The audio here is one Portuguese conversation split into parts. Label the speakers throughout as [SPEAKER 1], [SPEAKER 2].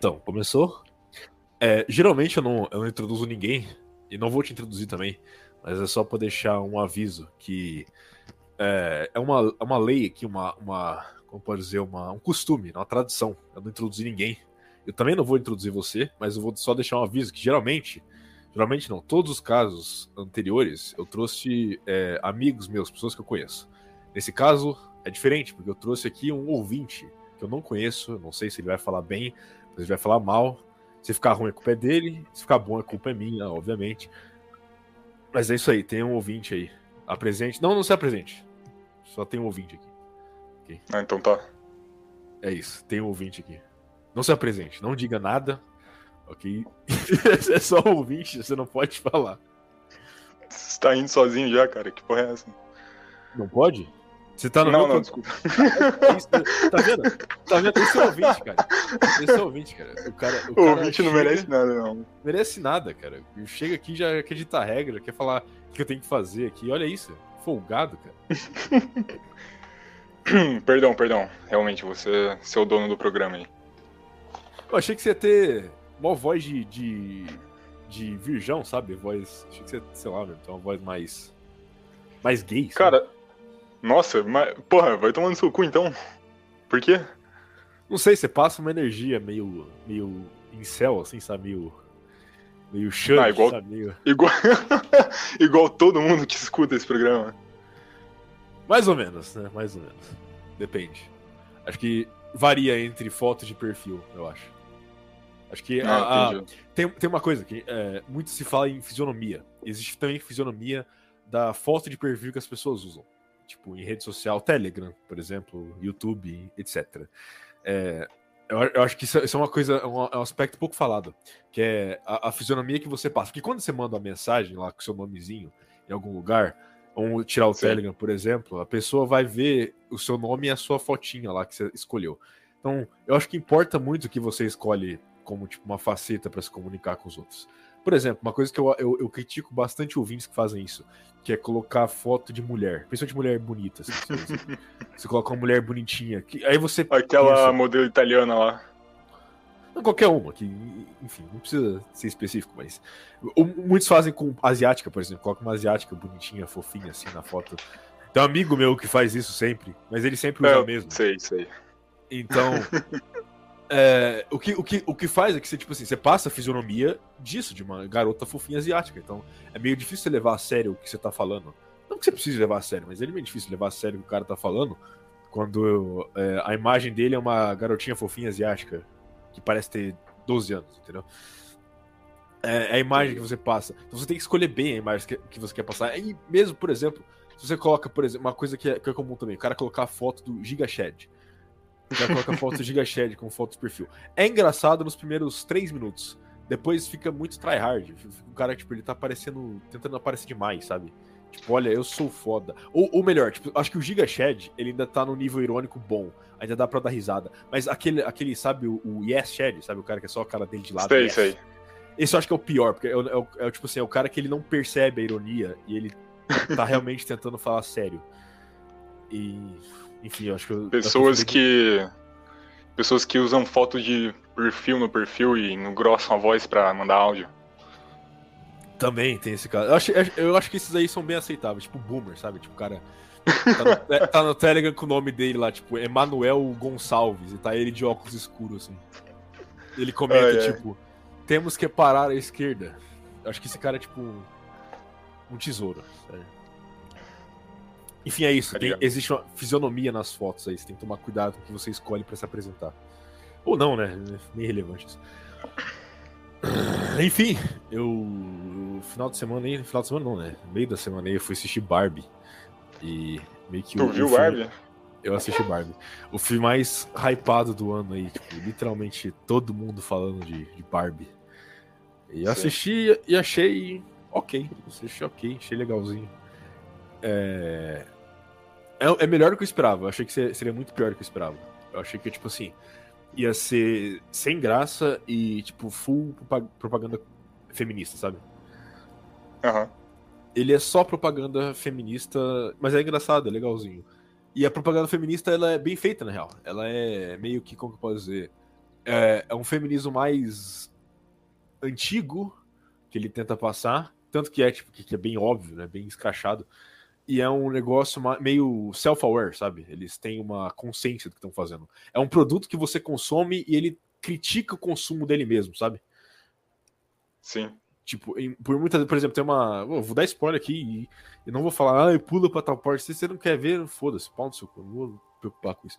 [SPEAKER 1] Então, começou. É, geralmente eu não, eu não introduzo ninguém, e não vou te introduzir também, mas é só para deixar um aviso que é, é, uma, é uma lei aqui, uma, uma como pode dizer, uma, um costume, uma tradição. Eu não introduzi ninguém. Eu também não vou introduzir você, mas eu vou só deixar um aviso que geralmente, geralmente não, todos os casos anteriores eu trouxe é, amigos meus, pessoas que eu conheço. Nesse caso é diferente, porque eu trouxe aqui um ouvinte que eu não conheço, não sei se ele vai falar bem, se ele vai falar mal. Se ficar ruim, a culpa é dele, se ficar bom, a culpa é minha, obviamente. Mas é isso aí, tem um ouvinte aí. Apresente. Não, não se apresente. Só tem um ouvinte aqui.
[SPEAKER 2] Okay. Ah, então tá.
[SPEAKER 1] É isso, tem um ouvinte aqui. Não se apresente, não diga nada, ok? é só um ouvinte, você não pode falar.
[SPEAKER 2] Você tá indo sozinho já, cara? Que porra é essa?
[SPEAKER 1] Não pode? Você tá no
[SPEAKER 2] não, meu não, desculpa.
[SPEAKER 1] tá vendo? Tá vendo? Esse é o ouvinte, cara. Esse é o ouvinte, cara. O, cara,
[SPEAKER 2] o, o cara ouvinte não merece nada, não.
[SPEAKER 1] Merece nada, cara. Chega aqui já quer ditar regra, quer falar o que eu tenho que fazer aqui. Olha isso. Folgado, cara.
[SPEAKER 2] perdão, perdão. Realmente, você, é o dono do programa aí.
[SPEAKER 1] Eu achei que você ia ter uma voz de, de, de virgão, sabe? Voz. Achei que você ia, sei lá, ter uma voz mais. mais gay. Sabe?
[SPEAKER 2] Cara, nossa, mas. Porra, vai tomando seu cu então. Por quê?
[SPEAKER 1] Não sei, você passa uma energia meio. meio incel, assim, sabe? Meio. meio chante, ah,
[SPEAKER 2] igual,
[SPEAKER 1] sabe? Meio...
[SPEAKER 2] Igual, igual todo mundo que escuta esse programa.
[SPEAKER 1] Mais ou menos, né? Mais ou menos. Depende. Acho que varia entre fotos de perfil, eu acho. Acho que ah, a, a, tem, tem uma coisa que é, muito se fala em fisionomia. Existe também fisionomia da foto de perfil que as pessoas usam. Tipo, em rede social, Telegram, por exemplo, YouTube, etc. É, eu, eu, acho que isso, isso, é uma coisa, um, é um aspecto pouco falado, que é a, a, fisionomia que você passa. Porque quando você manda uma mensagem lá com seu nomezinho em algum lugar, ou tirar o Sim. Telegram, por exemplo, a pessoa vai ver o seu nome e a sua fotinha lá que você escolheu. Então, eu acho que importa muito o que você escolhe como tipo uma faceta para se comunicar com os outros. Por exemplo, uma coisa que eu, eu, eu, critico bastante ouvintes que fazem isso, que é colocar foto de mulher, principalmente mulher bonita. Assim, você, coloca uma mulher bonitinha, que, aí você.
[SPEAKER 2] Aquela pensa, modelo italiana lá.
[SPEAKER 1] Não, qualquer uma, que, enfim, não precisa ser específico, mas. Muitos fazem com asiática, por exemplo, coloca uma asiática bonitinha, fofinha, assim, na foto. Tem um amigo meu que faz isso sempre, mas ele sempre usa é, mesmo.
[SPEAKER 2] Sei, sei.
[SPEAKER 1] Então, é, o, que, o, que, o que faz é que você, tipo assim, você passa a fisionomia disso, de uma garota fofinha asiática. Então, é meio difícil você levar a sério o que você tá falando. Não que você precise levar a sério, mas é meio difícil levar a sério o que o cara tá falando quando é, a imagem dele é uma garotinha fofinha asiática que parece ter 12 anos, entendeu? É, é a imagem que você passa. Então você tem que escolher bem a imagem que, que você quer passar. E mesmo, por exemplo, se você coloca, por exemplo, uma coisa que é, que é comum também, o cara colocar a foto do Giga Shed. Cara coloca a foto do Giga Shed com foto de perfil. É engraçado nos primeiros 3 minutos. Depois fica muito tryhard. O cara, tipo, ele tá aparecendo, tentando aparecer demais, sabe? Tipo, olha, eu sou foda. Ou, ou melhor, tipo, acho que o Giga Shed, ele ainda tá no nível irônico bom. Ainda dá pra dar risada. Mas aquele, aquele sabe, o, o Yes Shed, sabe? O cara que é só a cara dele de lado.
[SPEAKER 2] Sei,
[SPEAKER 1] yes.
[SPEAKER 2] sei.
[SPEAKER 1] Esse eu acho que é o pior, porque é, é, é, tipo assim, é o cara que ele não percebe a ironia e ele tá realmente tentando falar sério. E. Enfim, eu acho que. Eu,
[SPEAKER 2] Pessoas que. Pessoas que usam foto de perfil no perfil e engrossam a voz pra mandar áudio.
[SPEAKER 1] Também tem esse caso. Eu acho, eu acho que esses aí são bem aceitáveis, tipo boomer, sabe? Tipo, o cara tá no, tá no Telegram com o nome dele lá, tipo, Emanuel Gonçalves, e tá ele de óculos escuros, assim. Ele comenta, é. tipo, temos que parar a esquerda. Eu acho que esse cara é, tipo, um tesouro, sério. Enfim, é isso. Tá tem, existe uma fisionomia nas fotos aí. Você tem que tomar cuidado com o que você escolhe para se apresentar. Ou não, né? É meio relevante isso. Enfim, eu. Final de semana aí. Final de semana não, né? Meio da semana aí eu fui assistir Barbie. E meio que.
[SPEAKER 2] Tu viu o Barbie?
[SPEAKER 1] Eu assisti Barbie. O filme mais hypado do ano aí, tipo, literalmente todo mundo falando de, de Barbie. E eu assisti e achei ok. Assisti ok, achei legalzinho. É... é... É melhor do que eu esperava. Eu achei que seria muito pior do que eu esperava. Eu achei que, tipo assim, ia ser sem graça e, tipo, full propaganda feminista, sabe?
[SPEAKER 2] Aham. Uhum.
[SPEAKER 1] Ele é só propaganda feminista, mas é engraçado, é legalzinho. E a propaganda feminista, ela é bem feita, na real. Ela é meio que, como que eu posso dizer? é, é um feminismo mais antigo que ele tenta passar, tanto que é tipo que é bem óbvio, né, bem escrachado. E é um negócio meio self-aware, sabe? Eles têm uma consciência do que estão fazendo. É um produto que você consome e ele critica o consumo dele mesmo, sabe?
[SPEAKER 2] Sim.
[SPEAKER 1] Tipo, por muitas por exemplo, tem uma. Vou dar spoiler aqui e, e não vou falar, ah, pula pra tal parte. Se você não quer ver, foda-se, pau no seu cu, não vou me preocupar com isso.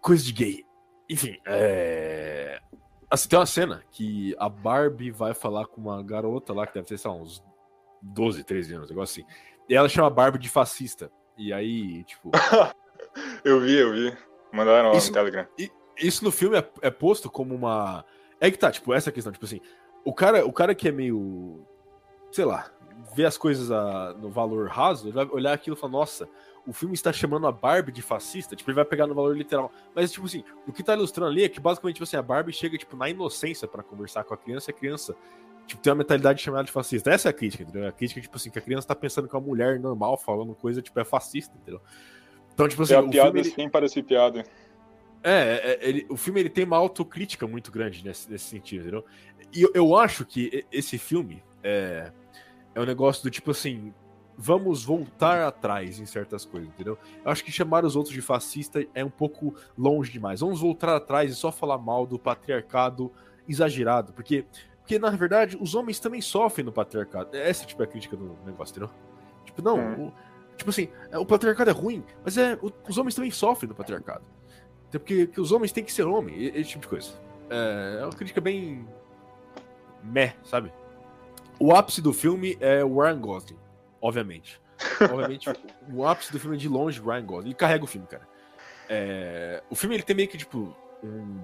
[SPEAKER 1] Coisa de gay. Enfim, é. Assim, tem uma cena que a Barbie vai falar com uma garota lá que deve ter, sei lá, uns 12, 13 anos, negócio assim. E ela chama a Barbie de fascista. E aí, tipo.
[SPEAKER 2] eu vi, eu vi. Mandaram isso, no Telegram.
[SPEAKER 1] Isso no filme é, é, posto como uma. É que tá, tipo, essa questão, tipo assim. O cara, o cara que é meio. Sei lá, vê as coisas a, no valor raso, ele vai olhar aquilo e falar, nossa, o filme está chamando a Barbie de fascista, tipo, ele vai pegar no valor literal. Mas, tipo assim, o que tá ilustrando ali é que basicamente, tipo assim, a Barbie chega, tipo, na inocência para conversar com a criança, e a criança, tipo, tem uma mentalidade chamada de fascista. Essa é a crítica, entendeu? A crítica, tipo assim, que a criança tá pensando que uma mulher normal falando coisa, tipo, é fascista, entendeu?
[SPEAKER 2] Então, tipo assim. É a piada filme, ele... parecer piada.
[SPEAKER 1] É, é, é, ele, o filme ele tem uma autocrítica muito grande nesse, nesse sentido, entendeu? E eu, eu acho que esse filme é, é um negócio do tipo assim, vamos voltar atrás em certas coisas, entendeu? Eu acho que chamar os outros de fascista é um pouco longe demais. Vamos voltar atrás e só falar mal do patriarcado exagerado, porque porque na verdade os homens também sofrem no patriarcado. Essa tipo é a crítica do negócio, entendeu? Tipo, não, hum. o, tipo assim, é, o patriarcado é ruim, mas é o, os homens também sofrem no patriarcado. Porque, porque os homens têm que ser homem, esse tipo de coisa. É, é uma crítica bem meh, sabe? O ápice do filme é o Ryan Gosling obviamente. Obviamente, o ápice do filme é de longe Ryan Gosling. Ele carrega o filme, cara. É... O filme ele tem meio que, tipo, um...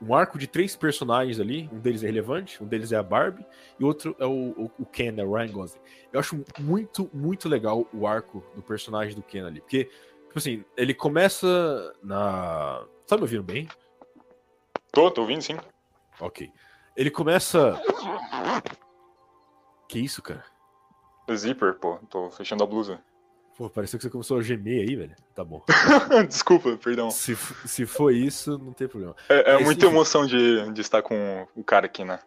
[SPEAKER 1] um arco de três personagens ali. Um deles é relevante, um deles é a Barbie, e outro é o, o Ken, né, o Ryan Gosling. Eu acho muito, muito legal o arco do personagem do Ken ali. Porque, tipo assim, ele começa na. Tá me ouvindo bem?
[SPEAKER 2] Tô, tô ouvindo sim.
[SPEAKER 1] Ok. Ele começa. Que isso, cara?
[SPEAKER 2] Zíper, pô. Tô fechando a blusa.
[SPEAKER 1] Pô, pareceu que você começou a gemer aí, velho. Tá bom.
[SPEAKER 2] Desculpa, perdão.
[SPEAKER 1] Se, se for isso, não tem problema.
[SPEAKER 2] É, é muita emoção de, de estar com o cara aqui, né?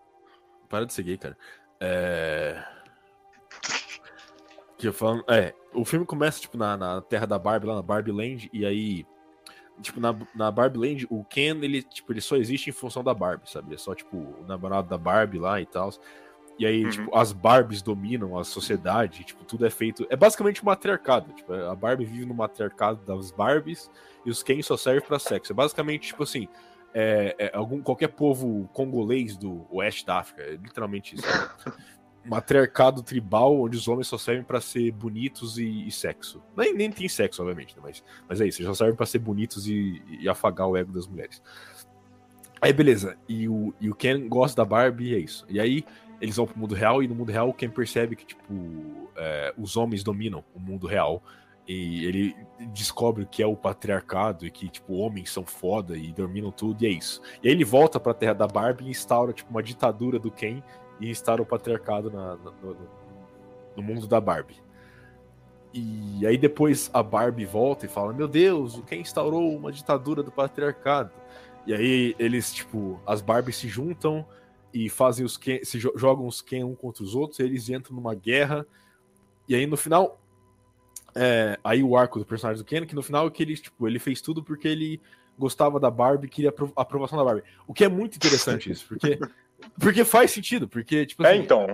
[SPEAKER 1] Para de seguir, cara. É. Que eu falo. É, o filme começa, tipo, na, na terra da Barbie, lá na Barbie Land, e aí. Tipo, na, na Barbie Land, o Ken, ele, tipo, ele só existe em função da Barbie, sabe? É só, tipo, o namorado da Barbie lá e tal. E aí, uhum. tipo, as Barbies dominam a sociedade, tipo, tudo é feito. É basicamente um matriarcado. Tipo, a Barbie vive no matriarcado das Barbies e os Ken só servem para sexo. É basicamente, tipo assim, é, é, algum, qualquer povo congolês do oeste da África. É literalmente isso. matriarcado tribal onde os homens só servem para ser bonitos e, e, sexo. Nem, nem tem sexo, obviamente, né? mas, mas é isso, só servem para ser bonitos e, e, afagar o ego das mulheres. Aí beleza, e o, e o Ken gosta da Barbie e é isso. E aí eles vão pro mundo real e no mundo real quem percebe que, tipo, é, os homens dominam o mundo real e ele descobre que é o patriarcado e que, tipo, homens são foda e dominam tudo e é isso. E aí ele volta pra terra da Barbie e instaura, tipo, uma ditadura do Ken e instaura o patriarcado na, na, no, no mundo da Barbie. E aí depois a Barbie volta e fala: Meu Deus, o Ken instaurou uma ditadura do patriarcado. E aí eles, tipo, as Barbies se juntam e fazem os Ken, se jogam os Ken um contra os outros, eles entram numa guerra. E aí no final, é, aí o arco do personagem do Ken, que no final é que ele, tipo, ele fez tudo porque ele gostava da Barbie, queria a aprovação da Barbie. O que é muito interessante isso, porque porque faz sentido, porque tipo
[SPEAKER 2] é, assim, É então.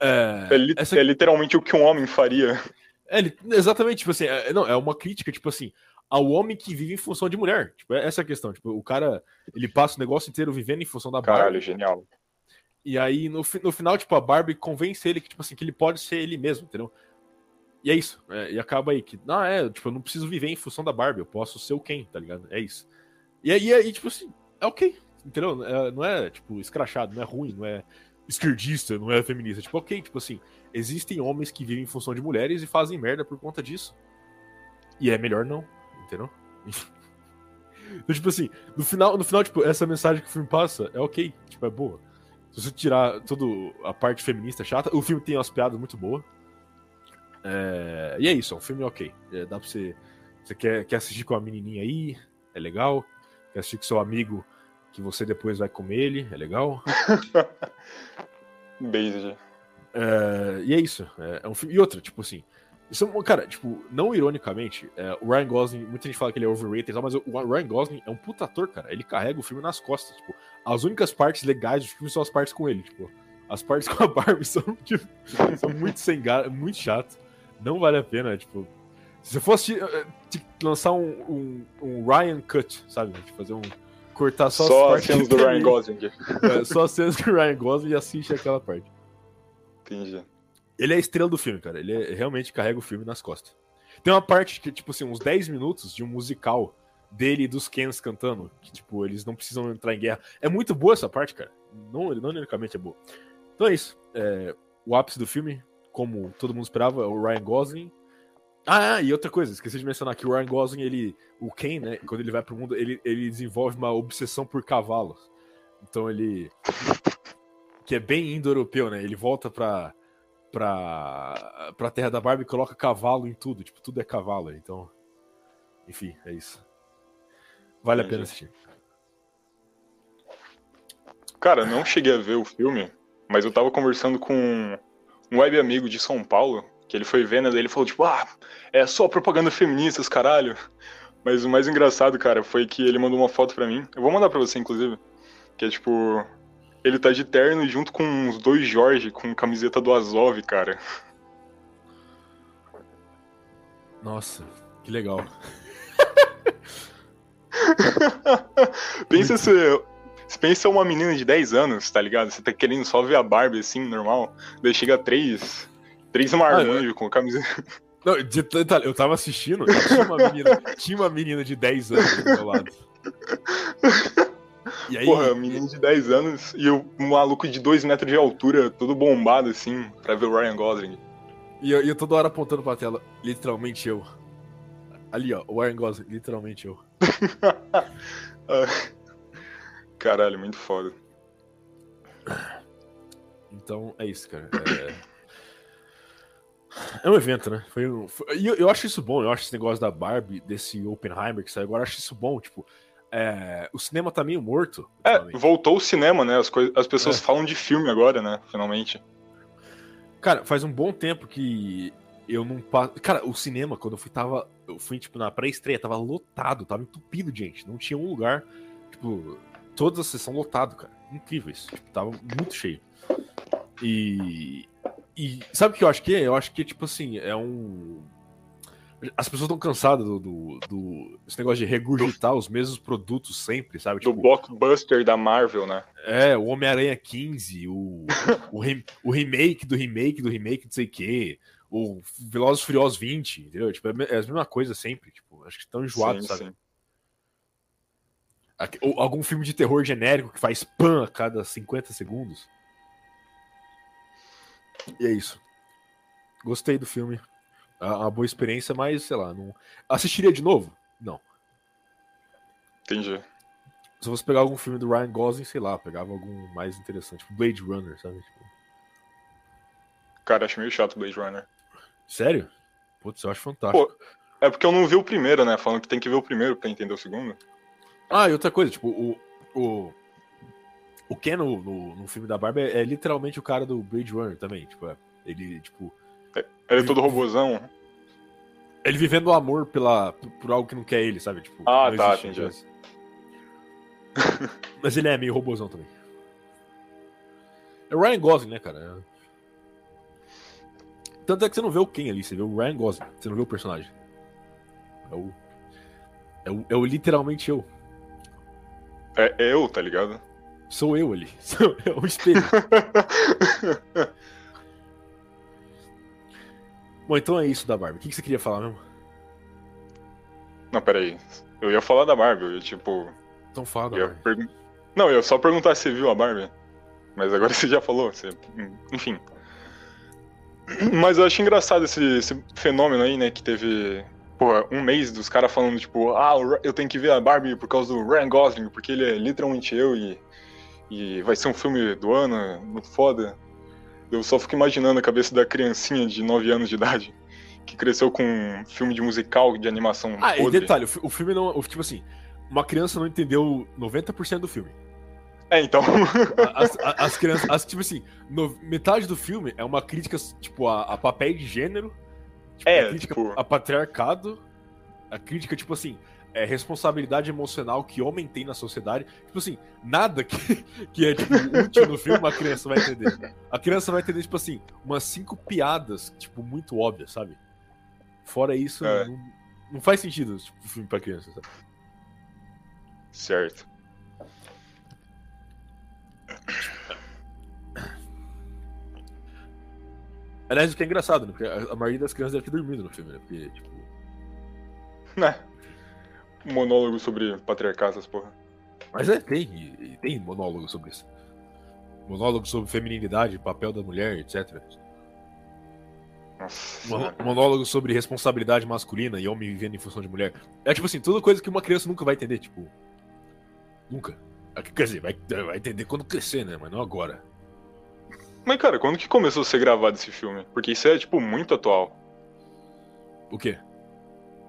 [SPEAKER 2] É, é, li essa... é literalmente o que um homem faria.
[SPEAKER 1] É, exatamente, tipo assim, é, não, é uma crítica, tipo assim, ao homem que vive em função de mulher. Tipo, essa é a questão. Tipo, o cara, ele passa o negócio inteiro vivendo em função da
[SPEAKER 2] Barbie. Caralho, genial.
[SPEAKER 1] E aí, no, no final, tipo, a Barbie convence ele que, tipo assim, que ele pode ser ele mesmo, entendeu? E é isso. É, e acaba aí que, não, é, tipo, eu não preciso viver em função da Barbie, eu posso ser o quem, tá ligado? É isso. E aí, aí tipo assim, é ok, entendeu? É, não é, tipo, escrachado, não é ruim, não é esquerdista, não é feminista. Tipo, ok, tipo assim, existem homens que vivem em função de mulheres e fazem merda por conta disso. E é melhor não entendeu? então, tipo assim, no final, no final, tipo, essa mensagem que o filme passa é ok, tipo, é boa. Se você tirar toda a parte feminista chata, o filme tem umas piadas muito boas. É... E é isso, é um filme ok. É, dá pra você. Você quer, quer assistir com a menininha aí, é legal. quer assistir com seu amigo que você depois vai comer ele, é legal.
[SPEAKER 2] Beijo.
[SPEAKER 1] É, e é isso. É, é um filme. E outra, tipo assim. Isso, é cara, tipo, não ironicamente, é, o Ryan Gosling, muita gente fala que ele é overrated, mas o Ryan Gosling é um puta ator, cara. Ele carrega o filme nas costas. Tipo, as únicas partes legais do filme são as partes com ele. Tipo, as partes com a Barbie são, tipo, são muito sem gato, muito chato. Não vale a pena, tipo. Se você fosse uh, lançar um, um, um, Ryan Cut, sabe? Tipo, fazer um. Cortar só,
[SPEAKER 2] só as cenas do Ryan Gosling.
[SPEAKER 1] É, só as cenas do Ryan Gosling e assiste aquela parte.
[SPEAKER 2] Entendi.
[SPEAKER 1] Ele é a estrela do filme, cara. Ele é, realmente carrega o filme nas costas. Tem uma parte que, tipo assim, uns 10 minutos de um musical dele e dos Kens cantando. Que, tipo, eles não precisam entrar em guerra. É muito boa essa parte, cara. Não, não unicamente é boa. Então é isso. É, o ápice do filme, como todo mundo esperava, é o Ryan Gosling. Ah, e outra coisa, esqueci de mencionar que o Ryan Gosling, ele, o Ken, né, quando ele vai pro mundo, ele, ele desenvolve uma obsessão por cavalos. Então ele que é bem indo-europeu, né? Ele volta pra, pra, pra Terra da Barbie e coloca cavalo em tudo. Tipo, tudo é cavalo. Então, enfim, é isso. Vale a pena assistir.
[SPEAKER 2] Cara, não cheguei a ver o filme, mas eu tava conversando com um web amigo de São Paulo, que ele foi vendo, ele falou, tipo, ah, é só propaganda feminista, os caralho. Mas o mais engraçado, cara, foi que ele mandou uma foto pra mim. Eu vou mandar pra você, inclusive. Que é tipo, ele tá de terno junto com os dois Jorge, com camiseta do Azov, cara.
[SPEAKER 1] Nossa, que legal.
[SPEAKER 2] pensa se, pensa uma menina de 10 anos, tá ligado? Você tá querendo só ver a Barbie assim, normal. Daí chega três. Três marmanjos ah, com camiseta.
[SPEAKER 1] Não, de, eu tava assistindo, tinha uma menina, tinha uma menina de 10 anos do meu lado.
[SPEAKER 2] E aí, Porra, um menino de 10 anos e o um maluco de 2 metros de altura, todo bombado assim, pra ver o Ryan Gosling.
[SPEAKER 1] E eu, eu toda hora apontando pra tela, literalmente eu. Ali, ó, o Ryan Gosling, literalmente eu.
[SPEAKER 2] Caralho, muito foda.
[SPEAKER 1] Então, é isso, cara. É... É um evento, né? Foi um... E eu, eu, acho isso bom, eu acho esse negócio da Barbie, desse Oppenheimer que saiu agora, eu acho isso bom, tipo, é, o cinema tá meio morto.
[SPEAKER 2] É, voltou o cinema, né? As, as pessoas é. falam de filme agora, né? Finalmente.
[SPEAKER 1] Cara, faz um bom tempo que eu não passo. Cara, o cinema, quando eu fui, tava. Eu fui, tipo, na pré-estreia, tava lotado, tava entupido de gente. Não tinha um lugar. Tipo, todas as sessões lotado, cara. Incrível isso. Tipo, tava muito cheio. E. E sabe o que eu acho que é? Eu acho que, tipo assim, é um as pessoas estão cansadas do, do, do, esse negócio de regurgitar os mesmos produtos sempre, sabe?
[SPEAKER 2] Do tipo, blockbuster da Marvel, né?
[SPEAKER 1] É, o Homem-Aranha 15, o, o, re, o, remake do remake do remake, não sei o quê, o Velozes Furiosos 20, entendeu? Tipo, é, é a mesma coisa sempre, tipo, acho que estão enjoados, sim, sabe? Sim. Algum filme de terror genérico que faz pan a cada 50 segundos. E é isso. Gostei do filme uma boa experiência, mas sei lá, não. Assistiria de novo? Não.
[SPEAKER 2] Entendi.
[SPEAKER 1] Se fosse pegar algum filme do Ryan Gosling, sei lá, pegava algum mais interessante, tipo Blade Runner, sabe? Tipo...
[SPEAKER 2] Cara, acho meio chato Blade Runner.
[SPEAKER 1] Sério? Putz, eu acho fantástico. Pô,
[SPEAKER 2] é porque eu não vi o primeiro, né? Falando que tem que ver o primeiro pra entender o segundo.
[SPEAKER 1] Ah, e outra coisa, tipo, o. O, o Ken no, no, no filme da Barbie é, é, literalmente o cara do Blade Runner também. Tipo, é, ele, tipo.
[SPEAKER 2] É, ele é todo robôzão.
[SPEAKER 1] Ele vivendo o amor pela, por algo que não quer ele, sabe? Tipo,
[SPEAKER 2] ah, tá, entendi.
[SPEAKER 1] Mas ele é meio robôzão também. É o Ryan Gosling, né, cara? Tanto é que você não vê o Ken ali, você vê o Ryan Gosling, você não vê o personagem. É o. É o, é o literalmente eu.
[SPEAKER 2] É eu, tá ligado?
[SPEAKER 1] Sou eu ali. Sou eu, o espelho. Bom, então é isso da Barbie. O que, você queria falar mesmo?
[SPEAKER 2] Não, peraí. Eu ia falar da Barbie, eu ia tipo.
[SPEAKER 1] Então fala da Barbie.
[SPEAKER 2] Não, eu ia só perguntar se você viu a Barbie. Mas agora você já falou. Você... Enfim. Mas eu acho engraçado esse, esse fenômeno aí, né? Que teve porra, um mês dos caras falando, tipo, ah, eu tenho que ver a Barbie por causa do Ryan Gosling, porque ele é literalmente eu e, e vai ser um filme do ano, muito foda. Eu só fico imaginando a cabeça da criancinha de 9 anos de idade que cresceu com um filme de musical, de animação.
[SPEAKER 1] Ah, podre. e detalhe, o filme não. Tipo assim, uma criança não entendeu 90% do filme.
[SPEAKER 2] É, então.
[SPEAKER 1] As, as, as crianças, as, tipo assim, no, metade do filme é uma crítica, tipo, a, a papéis de gênero, tipo,
[SPEAKER 2] É,
[SPEAKER 1] a crítica
[SPEAKER 2] tipo-
[SPEAKER 1] a patriarcado, a crítica, tipo assim, é, responsabilidade emocional que homem tem na sociedade. Tipo assim, nada que, que é, tipo, útil no filme uma criança vai entender. A criança vai entender, tipo assim, umas cinco piadas, tipo, muito óbvias, sabe? Fora isso,
[SPEAKER 2] É.
[SPEAKER 1] não, não faz sentido, tipo, o filme pra criança, sabe?
[SPEAKER 2] Certo.
[SPEAKER 1] Aliás, o que é engraçado, né? Porque a, a maioria das crianças deve ter dormido no filme, né? Porque, tipo,
[SPEAKER 2] Né? Monólogo sobre patriarcado, essas porra.
[SPEAKER 1] Mas é, tem, tem monólogo sobre isso. Monólogo sobre feminilidade, papel da mulher, etc.
[SPEAKER 2] Nossa.
[SPEAKER 1] Monólogo sobre responsabilidade masculina e homem vivendo em função de mulher. É tipo assim, tudo coisa que uma criança nunca vai entender, tipo. Nunca. É que, Quer dizer, vai, vai entender quando crescer, né? Mas não agora.
[SPEAKER 2] Mas, cara, quando que começou a ser gravado esse filme? Porque isso é, tipo, muito atual.
[SPEAKER 1] O quê?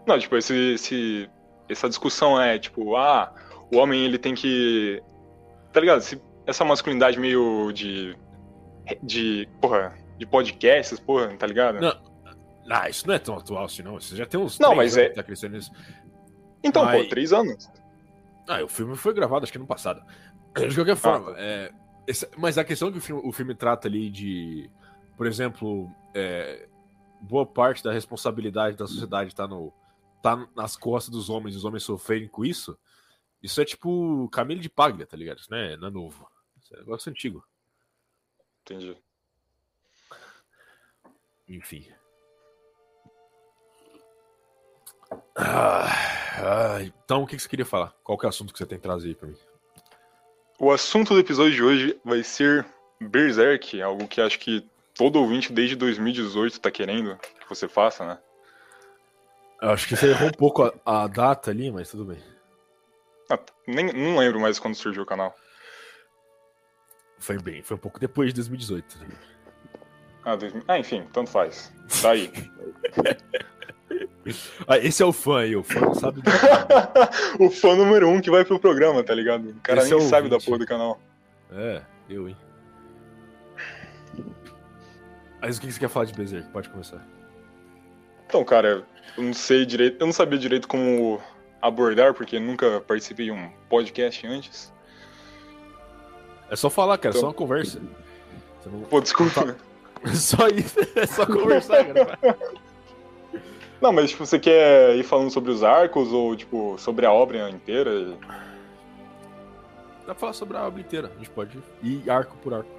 [SPEAKER 2] Não, tipo, esse, esse, essa discussão é, tipo, ah, o homem ele tem que. Tá ligado? Se- essa masculinidade meio de. de. porra, de podcasts, porra, tá ligado?
[SPEAKER 1] Não. Ah, isso não é tão atual assim, não. Você já tem uns.
[SPEAKER 2] Não, mas é-
[SPEAKER 1] Tá crescendo
[SPEAKER 2] então,
[SPEAKER 1] mas-
[SPEAKER 2] pô, três anos.
[SPEAKER 1] Ah, o filme foi gravado, acho que no passado. De qualquer forma, é, esse- mas a questão que o filme, o filme trata ali de, por exemplo, é, boa parte da responsabilidade da sociedade tá, no, tá nas costas dos homens, os homens sofrerem com isso, isso é tipo Camille de Paglia, tá ligado? Isso não é, não é novo. Isso é negócio antigo.
[SPEAKER 2] Entendi.
[SPEAKER 1] Enfim. Ah, ah, então, o que que você queria falar? Qual que é o assunto que você tem que trazer aí pra mim?
[SPEAKER 2] O assunto do episódio de hoje vai ser Berserk, algo que acho que todo ouvinte desde 2018 tá querendo que você faça, né?
[SPEAKER 1] Eu acho que você errou um pouco a, a data ali, mas tudo bem.
[SPEAKER 2] Ah, nem, não lembro mais quando surgiu o canal.
[SPEAKER 1] Foi bem, foi um pouco depois de 2018.
[SPEAKER 2] Ah, 2000 ah, enfim, tanto faz. Tá aí.
[SPEAKER 1] Ah, esse é o fã aí, o fã não sabe. do-
[SPEAKER 2] o fã número um que vai pro programa, tá ligado? O cara
[SPEAKER 1] Esse
[SPEAKER 2] nem
[SPEAKER 1] é o
[SPEAKER 2] sabe da
[SPEAKER 1] ouvinte.
[SPEAKER 2] porra do canal.
[SPEAKER 1] É, eu, hein. Mas o que você quer falar de Berserk? Pode começar.
[SPEAKER 2] Então, cara, eu não sei direito. Eu não sabia direito como abordar, porque nunca participei de um podcast antes.
[SPEAKER 1] É só falar, cara, é
[SPEAKER 2] Então-
[SPEAKER 1] só uma conversa. Você não...
[SPEAKER 2] Pô, desculpa.
[SPEAKER 1] Só isso, é só conversar, cara.
[SPEAKER 2] Não, mas tipo, você quer ir falando sobre os arcos ou, tipo, sobre a obra inteira?
[SPEAKER 1] Dá pra falar sobre a obra inteira, a gente pode ir arco por arco.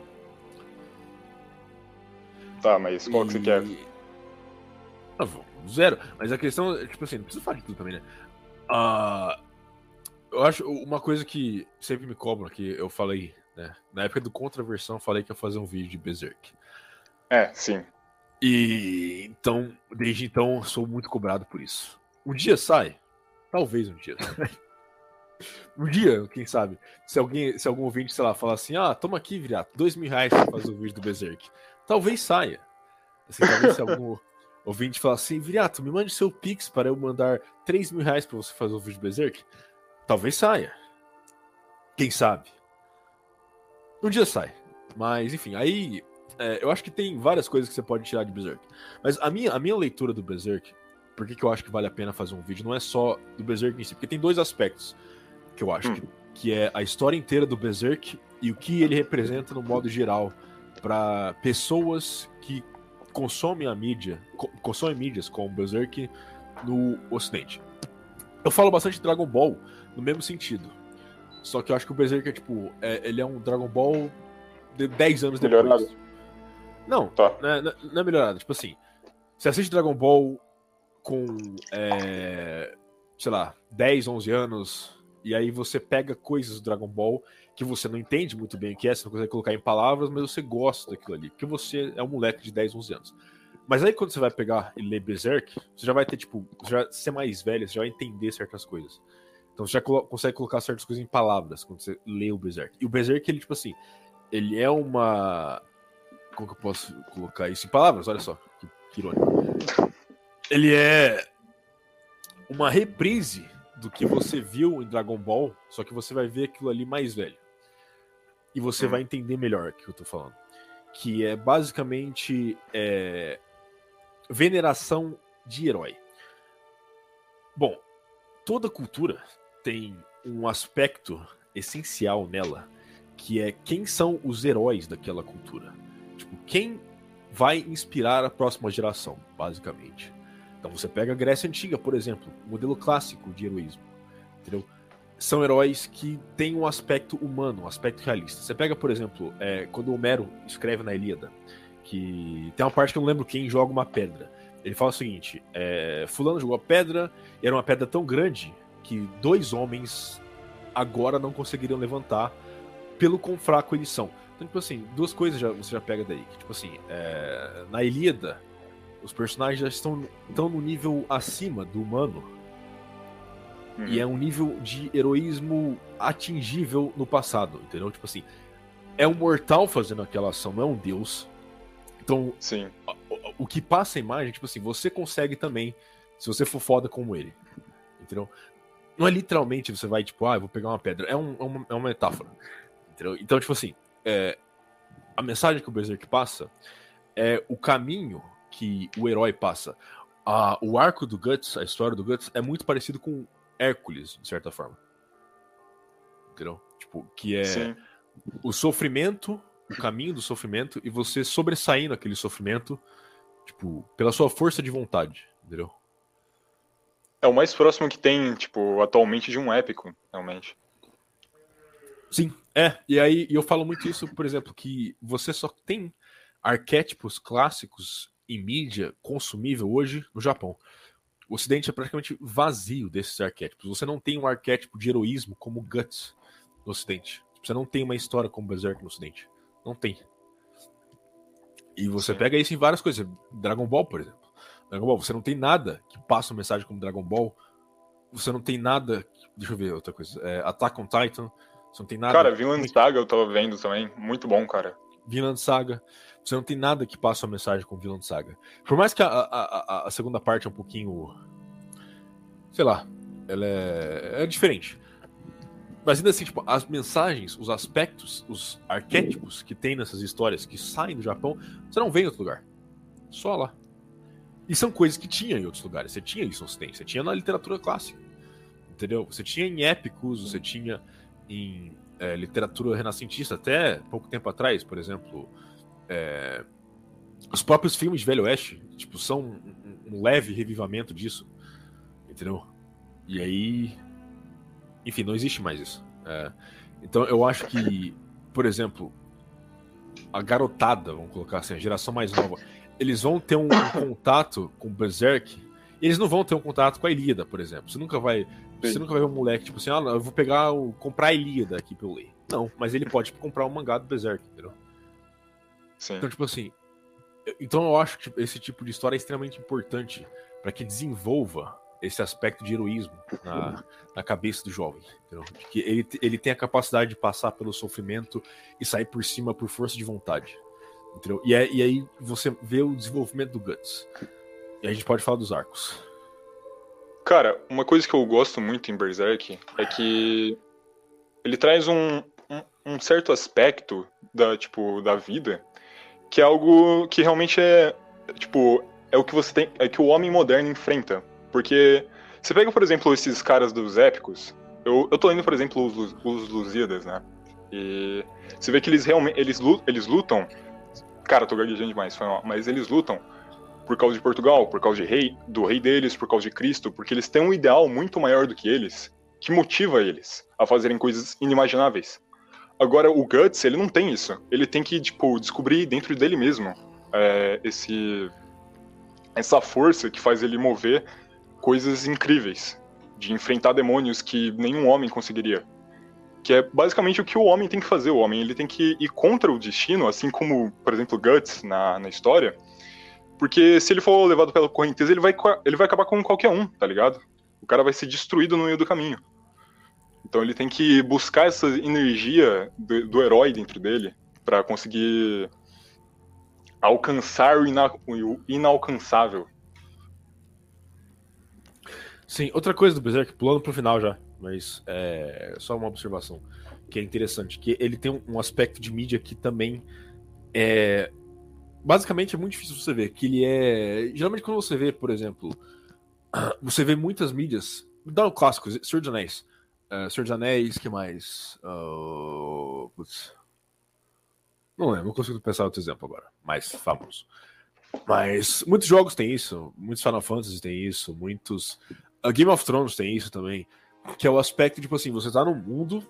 [SPEAKER 2] Tá, mas qual que você
[SPEAKER 1] E-
[SPEAKER 2] quer?
[SPEAKER 1] Ah, vamos, zero. Mas a questão, é, tipo assim, não precisa falar de tudo também, né? Ah, eu acho uma coisa que sempre me cobram, que eu falei, né? Na época do Contraversão, eu falei que ia fazer um vídeo de Berserk.
[SPEAKER 2] É, sim.
[SPEAKER 1] E então, desde então, sou muito cobrado por isso. Um dia sai? Talvez um dia. um dia, quem sabe? Se alguém, se algum ouvinte, sei lá, falar assim, ah, toma aqui, virato, dois mil reais pra fazer o vídeo do Berserk. Talvez saia. Assim, talvez se algum ouvinte falar assim, virato, me mande seu Pix para eu mandar três mil reais pra você fazer o vídeo do Berserk. Talvez saia. Quem sabe? Um dia sai. Mas, enfim, aí é, eu acho que tem várias coisas que você pode tirar de Berserk. Mas a minha, a minha leitura do Berserk, por que, que eu acho que vale a pena fazer um vídeo, não é só do Berserk em si, porque tem dois aspectos que eu acho,
[SPEAKER 2] Hum.
[SPEAKER 1] que, que é a história inteira do Berserk e o que ele representa no modo geral para pessoas que consomem a mídia, co- consomem mídias como Berserk no Ocidente. Eu falo bastante de Dragon Ball no mesmo sentido. Só que eu acho que o Berserk é tipo, é- ele é um Dragon Ball de 10 anos depois.
[SPEAKER 2] Melhorado.
[SPEAKER 1] Não,
[SPEAKER 2] Tá.
[SPEAKER 1] não é, não é melhorado. Tipo assim, você assiste Dragon Ball com, é, sei lá, 10, 11 anos, e aí você pega coisas do Dragon Ball que você não entende muito bem o que é, você não consegue colocar em palavras, mas você gosta daquilo ali, porque você é um moleque de 10, 11 anos. Mas aí quando você vai pegar e ler Berserk, você já vai ter, tipo, já ser mais velho, você já vai entender certas coisas. Então você já colo- consegue colocar certas coisas em palavras quando você lê o Berserk. E o Berserk, ele, tipo assim, ele é uma. Como que eu posso colocar isso em palavras? Olha só, que, que irônico. Ele é uma reprise do que você viu em Dragon Ball, só que você vai ver aquilo ali mais velho. E você hum. vai entender melhor o que eu tô falando. Que é basicamente é, veneração de herói. Bom, toda cultura tem um aspecto essencial nela, que é quem são os heróis daquela cultura. Tipo, quem vai inspirar a próxima geração, basicamente. Então você pega a Grécia Antiga, por exemplo, modelo clássico de heroísmo. Entendeu? São heróis que têm um aspecto humano, um aspecto realista. Você pega, por exemplo, é, quando Homero escreve na Ilíada, que tem uma parte que eu não lembro quem joga uma pedra. Ele fala o seguinte: é, Fulano jogou a pedra e era uma pedra tão grande que dois homens agora não conseguiriam levantar pelo quão fraco eles são. Então, tipo assim, duas coisas já, você já pega daí. Que, tipo assim, é, na Ilíada, os personagens já estão, estão no nível acima do humano. Uhum. E é um nível de heroísmo atingível no passado, entendeu? Tipo assim, é um mortal fazendo aquela ação, não é um deus. Então,
[SPEAKER 2] Sim.
[SPEAKER 1] O, o que passa a imagem, tipo assim, você consegue também, se você for foda como ele. Entendeu? Não é literalmente você vai, tipo, ah, eu vou pegar uma pedra. É, um, é, uma, é uma metáfora. Entendeu? Então, tipo assim, é, a mensagem que o Berserk passa é o caminho que o herói passa. A, o arco do Guts, a história do Guts, é muito parecido com Hércules, de certa forma. Entendeu? Tipo, que é Sim. o sofrimento, o caminho do sofrimento, e você sobressaindo aquele sofrimento, tipo, pela sua força de vontade, entendeu?
[SPEAKER 2] É o mais próximo que tem, tipo, atualmente de um épico, realmente.
[SPEAKER 1] Sim, é. E aí eu falo muito isso, por exemplo, que você só tem arquétipos clássicos em mídia consumível hoje no Japão. O Ocidente é praticamente vazio desses arquétipos. Você não tem um arquétipo de heroísmo como Guts no Ocidente. Você não tem uma história como Berserk no Ocidente. Não tem. E você Sim. pega isso em várias coisas. Dragon Ball, por exemplo. Dragon Ball, você não tem nada que passa uma mensagem como Dragon Ball. Você não tem nada. Deixa eu ver outra coisa. É, Attack on Titan. Você não tem nada.
[SPEAKER 2] Cara, Vinland Saga eu tava vendo também. Muito bom, cara.
[SPEAKER 1] Vinland Saga. Você não tem nada que passe uma mensagem com Vinland Saga. Por mais que a, a, a, a segunda parte é um pouquinho. Sei lá. Ela é, é diferente. Mas ainda assim, tipo, as mensagens, os aspectos, os arquétipos que tem nessas histórias que saem do Japão, você não vê em outro lugar. Só lá. E são coisas que tinha em outros lugares. Você tinha isso no Ocidente, você tinha na literatura clássica. Entendeu? Você tinha em épicos, você tinha em é, literatura renascentista, até pouco tempo atrás, por exemplo, é, os próprios filmes de Velho Oeste, tipo, são um, um, leve revivamento disso. Entendeu? E aí. Enfim, não existe mais isso. É, então eu acho que, por exemplo, a garotada, vamos colocar assim, a geração mais nova, eles vão ter um, um contato com Berserk. Eles não vão ter um contato com a Ilíada, por exemplo. Você nunca vai. Você nunca vai ver um moleque, tipo assim, ah, eu vou pegar o. comprar a Ilíada aqui pra eu ler. Não, mas ele pode comprar o um mangá do Berserk, entendeu? Sim. Então, tipo assim. Então eu acho que esse tipo de história é extremamente importante para que desenvolva esse aspecto de heroísmo na, na cabeça do jovem. Entendeu? Que ele, ele tem a capacidade de passar pelo sofrimento e sair por cima por força de vontade. Entendeu? E, é, e aí você vê o desenvolvimento do Guts. E a gente pode falar dos arcos.
[SPEAKER 2] Cara, uma coisa que eu gosto muito em Berserk é que ele traz um, um, um certo aspecto da, tipo, da vida que é algo que realmente é, tipo, é o que você tem, é que o homem moderno enfrenta. Porque você pega, por exemplo, esses caras dos épicos, eu, eu tô lendo, por exemplo, os, os Lusíadas, né? E você vê que eles realmente, eles, lutam, cara, tô gaguejando demais, foi mal, mas eles lutam por causa de Portugal, por causa de rei, do rei deles, por causa de Cristo, porque eles têm um ideal muito maior do que eles, que motiva eles a fazerem coisas inimagináveis. Agora, o Guts, ele não tem isso. Ele tem que, tipo, descobrir dentro dele mesmo é, esse, essa força que faz ele mover coisas incríveis. De enfrentar demônios que nenhum homem conseguiria. Que é basicamente o que o homem tem que fazer. O homem ele tem que ir contra o destino, assim como, por exemplo, Guts na, na história. Porque se ele for levado pela correnteza, ele vai, ele vai acabar com qualquer um, tá ligado? O cara vai ser destruído no meio do caminho. Então ele tem que buscar essa energia do, do herói dentro dele para conseguir alcançar o, ina, o inalcançável.
[SPEAKER 1] Sim, outra coisa do Berserk, pulando pro final já, mas é só uma observação que é interessante, que ele tem um aspecto de mídia que também é basicamente é muito difícil você ver, que ele é geralmente quando você vê, por exemplo, você vê muitas mídias, dá o clássico, Senhor dos Anéis, uh, Senhor dos Anéis, que mais? Uh, putz. Não lembro, não consigo pensar outro exemplo agora, mais famoso. Mas muitos jogos têm isso, muitos Final Fantasy têm isso, muitos. A Game of Thrones tem isso também. Que é o aspecto, tipo assim, você tá num mundo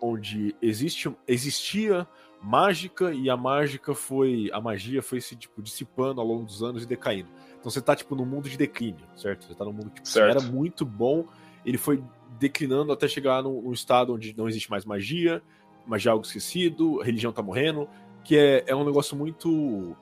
[SPEAKER 1] onde existe, existia mágica e a mágica foi. A magia foi se tipo, dissipando ao longo dos anos e decaindo. Então você tá, tipo, num mundo de declínio, certo? Você tá num mundo que tipo, era muito bom, ele foi declinando até chegar num, num, estado onde não existe mais magia, magia é algo esquecido, a religião tá morrendo, que é, é um negócio muito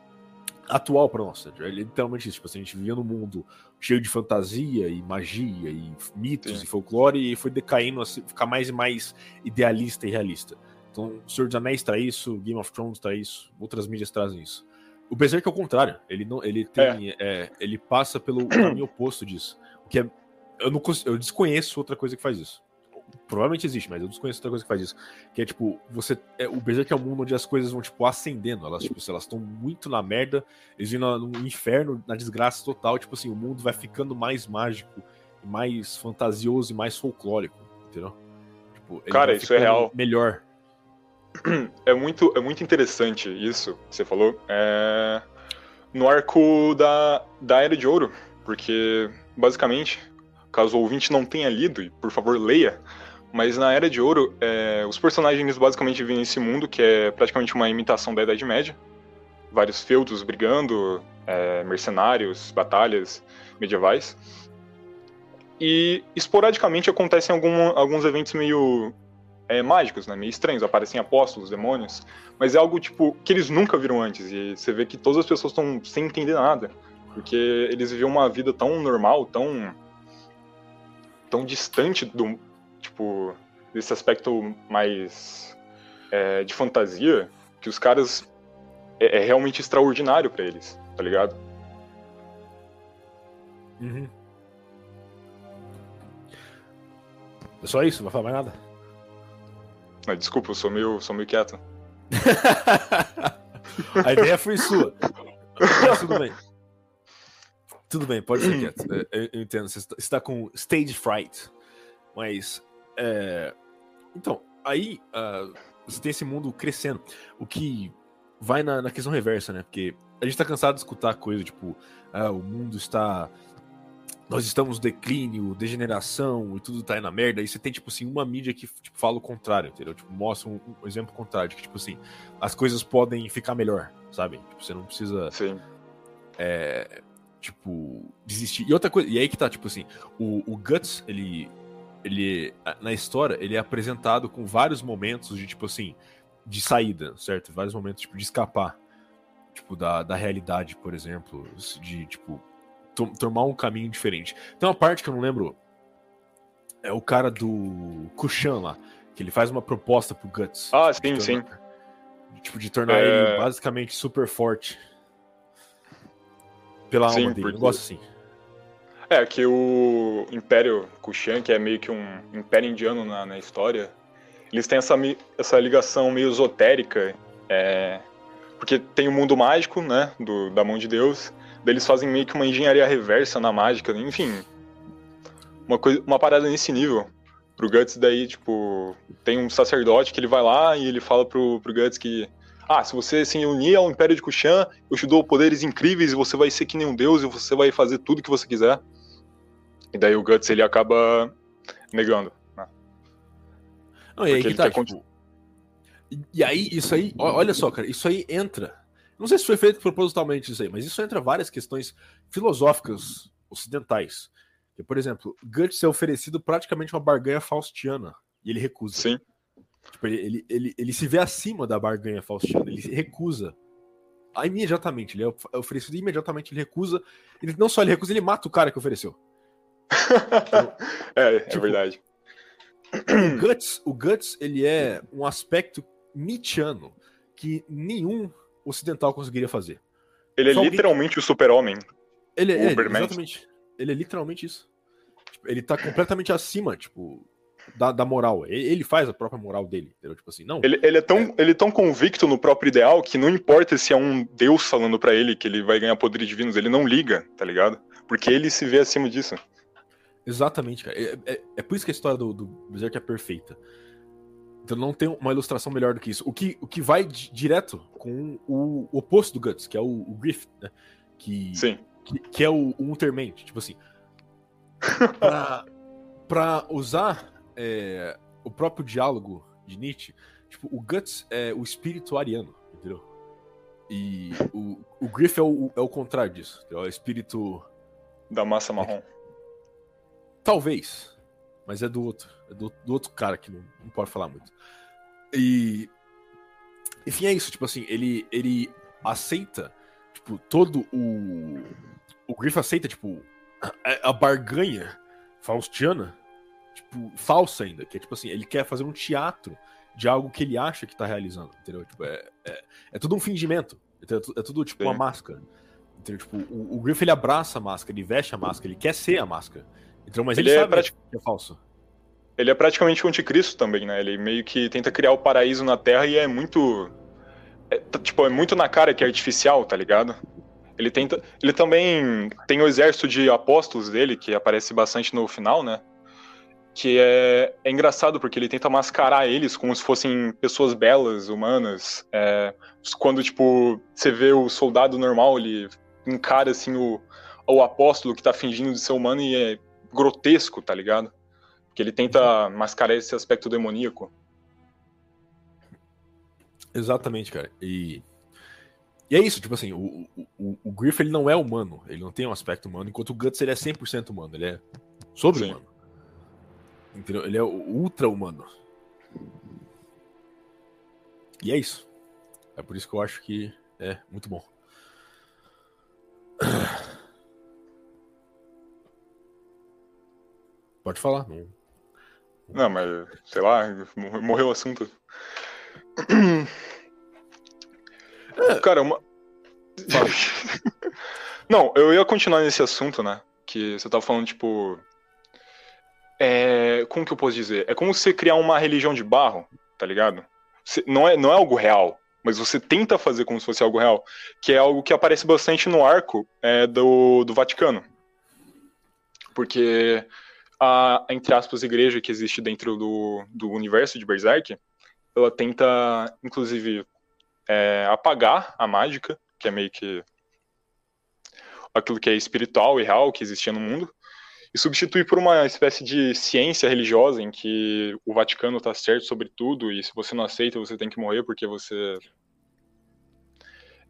[SPEAKER 1] atual para nós. É literalmente isso. Tipo, assim, a gente vivia num mundo cheio de fantasia e magia e mitos Sim. e folclore e foi decaindo a ficar mais e mais idealista e realista. Então, o Senhor dos Anéis traz isso, Game of Thrones traz isso, outras mídias trazem isso. O Berserk é o contrário. Ele não, ele tem, é. É, ele passa pelo caminho oposto disso. O que é, eu não eu desconheço outra coisa que faz isso provavelmente existe, mas eu desconheço outra coisa que faz isso. Que é tipo, você. É, o Berserk é um mundo onde as coisas vão, tipo, ascendendo. Elas, tipo, elas estão muito na merda, eles vão no inferno, na desgraça total. Tipo assim, o mundo vai ficando mais mágico, mais fantasioso e mais folclórico, entendeu?
[SPEAKER 2] Tipo, Cara, isso é real.
[SPEAKER 1] Melhor.
[SPEAKER 2] É muito, é muito interessante isso que você falou. É... No arco da, da Era de Ouro, porque basicamente caso o ouvinte não tenha lido, e por favor leia, mas na Era de Ouro, é, os personagens basicamente vivem nesse mundo que é praticamente uma imitação da Idade Média. Vários feudos brigando, é, mercenários, batalhas medievais. E esporadicamente acontecem algum, alguns eventos meio é, mágicos, né? meio estranhos. Aparecem apóstolos, demônios. Mas é algo tipo que eles nunca viram antes. E você vê que todas as pessoas estão sem entender nada. Porque eles viviam uma vida tão normal, tão tão distante do, tipo, desse aspecto mais é, de fantasia, que os caras é, é realmente extraordinário para eles, tá ligado?
[SPEAKER 1] Uhum. É só isso, não vai falar mais nada?
[SPEAKER 2] Ah, desculpa, eu sou meio, sou meio quieto.
[SPEAKER 1] A ideia foi sua. Mas tudo bem. Tudo bem, pode ser quieto. Eu, eu entendo, você está com stage fright. Mas é... Então, aí uh, você tem esse mundo crescendo. O que vai na, na, questão reversa, né? Porque a gente tá cansado de escutar coisa tipo: ah, o mundo está. Nós estamos no declínio, degeneração e tudo tá aí na merda. E você tem, tipo assim, uma mídia que tipo, fala o contrário, entendeu? Tipo, mostra um, um exemplo contrário, de que, tipo assim, as coisas podem ficar melhor, sabe? Tipo, você não precisa.
[SPEAKER 2] Sim.
[SPEAKER 1] É, tipo, desistir. E outra coisa, e aí que tá, tipo assim, o, o Guts, ele ele na história ele é apresentado com vários momentos de tipo assim de saída, certo? Vários momentos tipo de escapar, tipo da, da realidade, por exemplo, de tipo to tomar um caminho diferente. Tem uma parte que eu não lembro é o cara do Kushan lá, que ele faz uma proposta pro Guts.
[SPEAKER 2] Ah, sim, sim.
[SPEAKER 1] Tipo de tornar é... ele basicamente super forte pela sim, alma dele. Porque... Eu gosto assim.
[SPEAKER 2] É, que o Império Kushan, que é meio que um império indiano na, na história, eles têm essa, essa ligação meio esotérica, é, porque tem o mundo mágico, né, do, da mão de Deus, eles fazem meio que uma engenharia reversa na mágica, enfim, uma, coisa, uma parada nesse nível. Pro Guts, daí, tipo, tem um sacerdote que ele vai lá e ele fala pro, pro Guts que ah, se você se unir ao Império de Kushan, eu te dou poderes incríveis e você vai ser que nem um deus e você vai fazer tudo que você quiser. E daí o Guts ele acaba negando. Né?
[SPEAKER 1] Não, e aí que tá, tipo... E aí, isso aí, olha só, cara, isso aí entra. Não sei se foi feito propositalmente isso aí, mas isso entra várias questões filosóficas ocidentais. Que, por exemplo, Guts é oferecido praticamente uma barganha faustiana e ele recusa.
[SPEAKER 2] Sim.
[SPEAKER 1] Tipo, ele, ele, ele, ele se vê acima da barganha faustiana, ele recusa. Aí, imediatamente, ele é oferecido imediatamente, ele recusa. Ele, não só ele recusa, ele mata o cara que ofereceu.
[SPEAKER 2] é, é tipo, verdade.
[SPEAKER 1] O Guts, o Guts, ele é um aspecto Nietzscheano que nenhum ocidental conseguiria fazer.
[SPEAKER 2] Ele é Só literalmente alguém... o super-homem.
[SPEAKER 1] Ele é, é exatamente. Ele é literalmente isso. Tipo, ele tá completamente acima, tipo, da, da, moral. Ele faz a própria moral dele, entendeu? Tipo assim, não.
[SPEAKER 2] Ele, ele, é tão, é... ele é tão convicto no próprio ideal que não importa se é um Deus falando para ele que ele vai ganhar poderes divinos, ele não liga, tá ligado? Porque ele se vê acima disso.
[SPEAKER 1] Exatamente, cara. É, é, é por isso que a história do, do Berserk é perfeita. Então não tem uma ilustração melhor do que isso. O que, o que vai direto com o, o oposto do Guts, que é o, o Griff, né? Que,
[SPEAKER 2] Sim.
[SPEAKER 1] Que, que é o, o Unterment. Tipo assim. pra, pra usar é, o próprio diálogo de Nietzsche, tipo, o Guts é o espírito ariano, entendeu? E o, o Griff é o, é o contrário disso, entendeu? é o espírito.
[SPEAKER 2] Da massa marrom.
[SPEAKER 1] Talvez, mas é do outro, é do, do outro cara que não, não pode falar muito. E. Enfim, é isso, tipo assim, ele, ele aceita, tipo, todo o. O Griff aceita, tipo, a, a barganha faustiana tipo, falsa ainda, que é tipo assim, ele quer fazer um teatro de algo que ele acha que tá realizando, entendeu? Tipo, é, é, é tudo um fingimento, é, tudo, é tudo tipo Sim. uma máscara. Entendeu? Tipo, o, o Griff ele abraça a máscara, ele veste a máscara, ele quer ser a máscara. Então, mas ele, ele é sabe pratic... que é falso.
[SPEAKER 2] Ele é praticamente o anticristo também, né? Ele meio que tenta criar o paraíso na Terra e é muito. É, tipo, é muito na cara que é artificial, tá ligado? Ele tenta. Ele também tem o exército de apóstolos dele, que aparece bastante no final, né? que é, é engraçado porque ele tenta mascarar eles como se fossem pessoas belas, humanas. É, quando, tipo, você vê o soldado normal, ele encara, assim, o, o apóstolo que tá fingindo de ser humano e é grotesco, tá ligado? Porque ele tenta mascarar esse aspecto demoníaco.
[SPEAKER 1] Exatamente, cara. E, e é isso, tipo assim, o, o, o Griff ele não é humano, ele não tem um aspecto humano, enquanto o Guts ele é 100% humano, ele é sobre-humano. Entendeu? Ele é ultra-humano. E é isso. É por isso que eu acho que é muito bom. Pode falar. Não,
[SPEAKER 2] não mas sei lá, morreu o assunto. É. Cara, uma. não, eu ia continuar nesse assunto, né? Que você tava falando, tipo, é, como que eu posso dizer? É como você criar uma religião de barro, tá ligado? Você, não, é, não é algo real, mas você tenta fazer como se fosse algo real, que é algo que aparece bastante no arco é, do, do Vaticano. Porque a, entre aspas, igreja que existe dentro do, do universo de Berserk, ela tenta, inclusive, é, apagar a mágica, que é meio que aquilo que é espiritual e real que existia no mundo, e substituir por uma espécie de ciência religiosa em que o Vaticano está certo sobre tudo e se você não aceita você tem que morrer porque você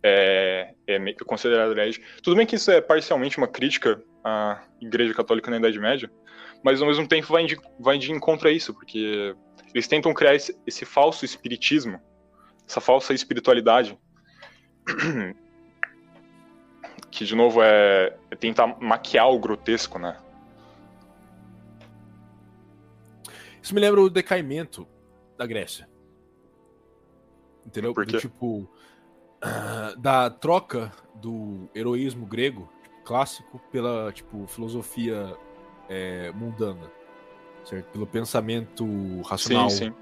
[SPEAKER 2] é, é considerado herege. Tudo bem que isso é parcialmente uma crítica à Igreja Católica na Idade Média, mas ao mesmo tempo vai de, vai de encontro a isso, porque eles tentam criar esse, esse falso espiritismo, essa falsa espiritualidade, que de novo é, é tentar maquiar o grotesco, né?
[SPEAKER 1] Isso me lembra o decaimento da Grécia. Entendeu?
[SPEAKER 2] Por quê?
[SPEAKER 1] tipo, uh, da troca do heroísmo grego clássico pela tipo filosofia é, mundana, certo? Pelo pensamento racional,
[SPEAKER 2] sim, sim.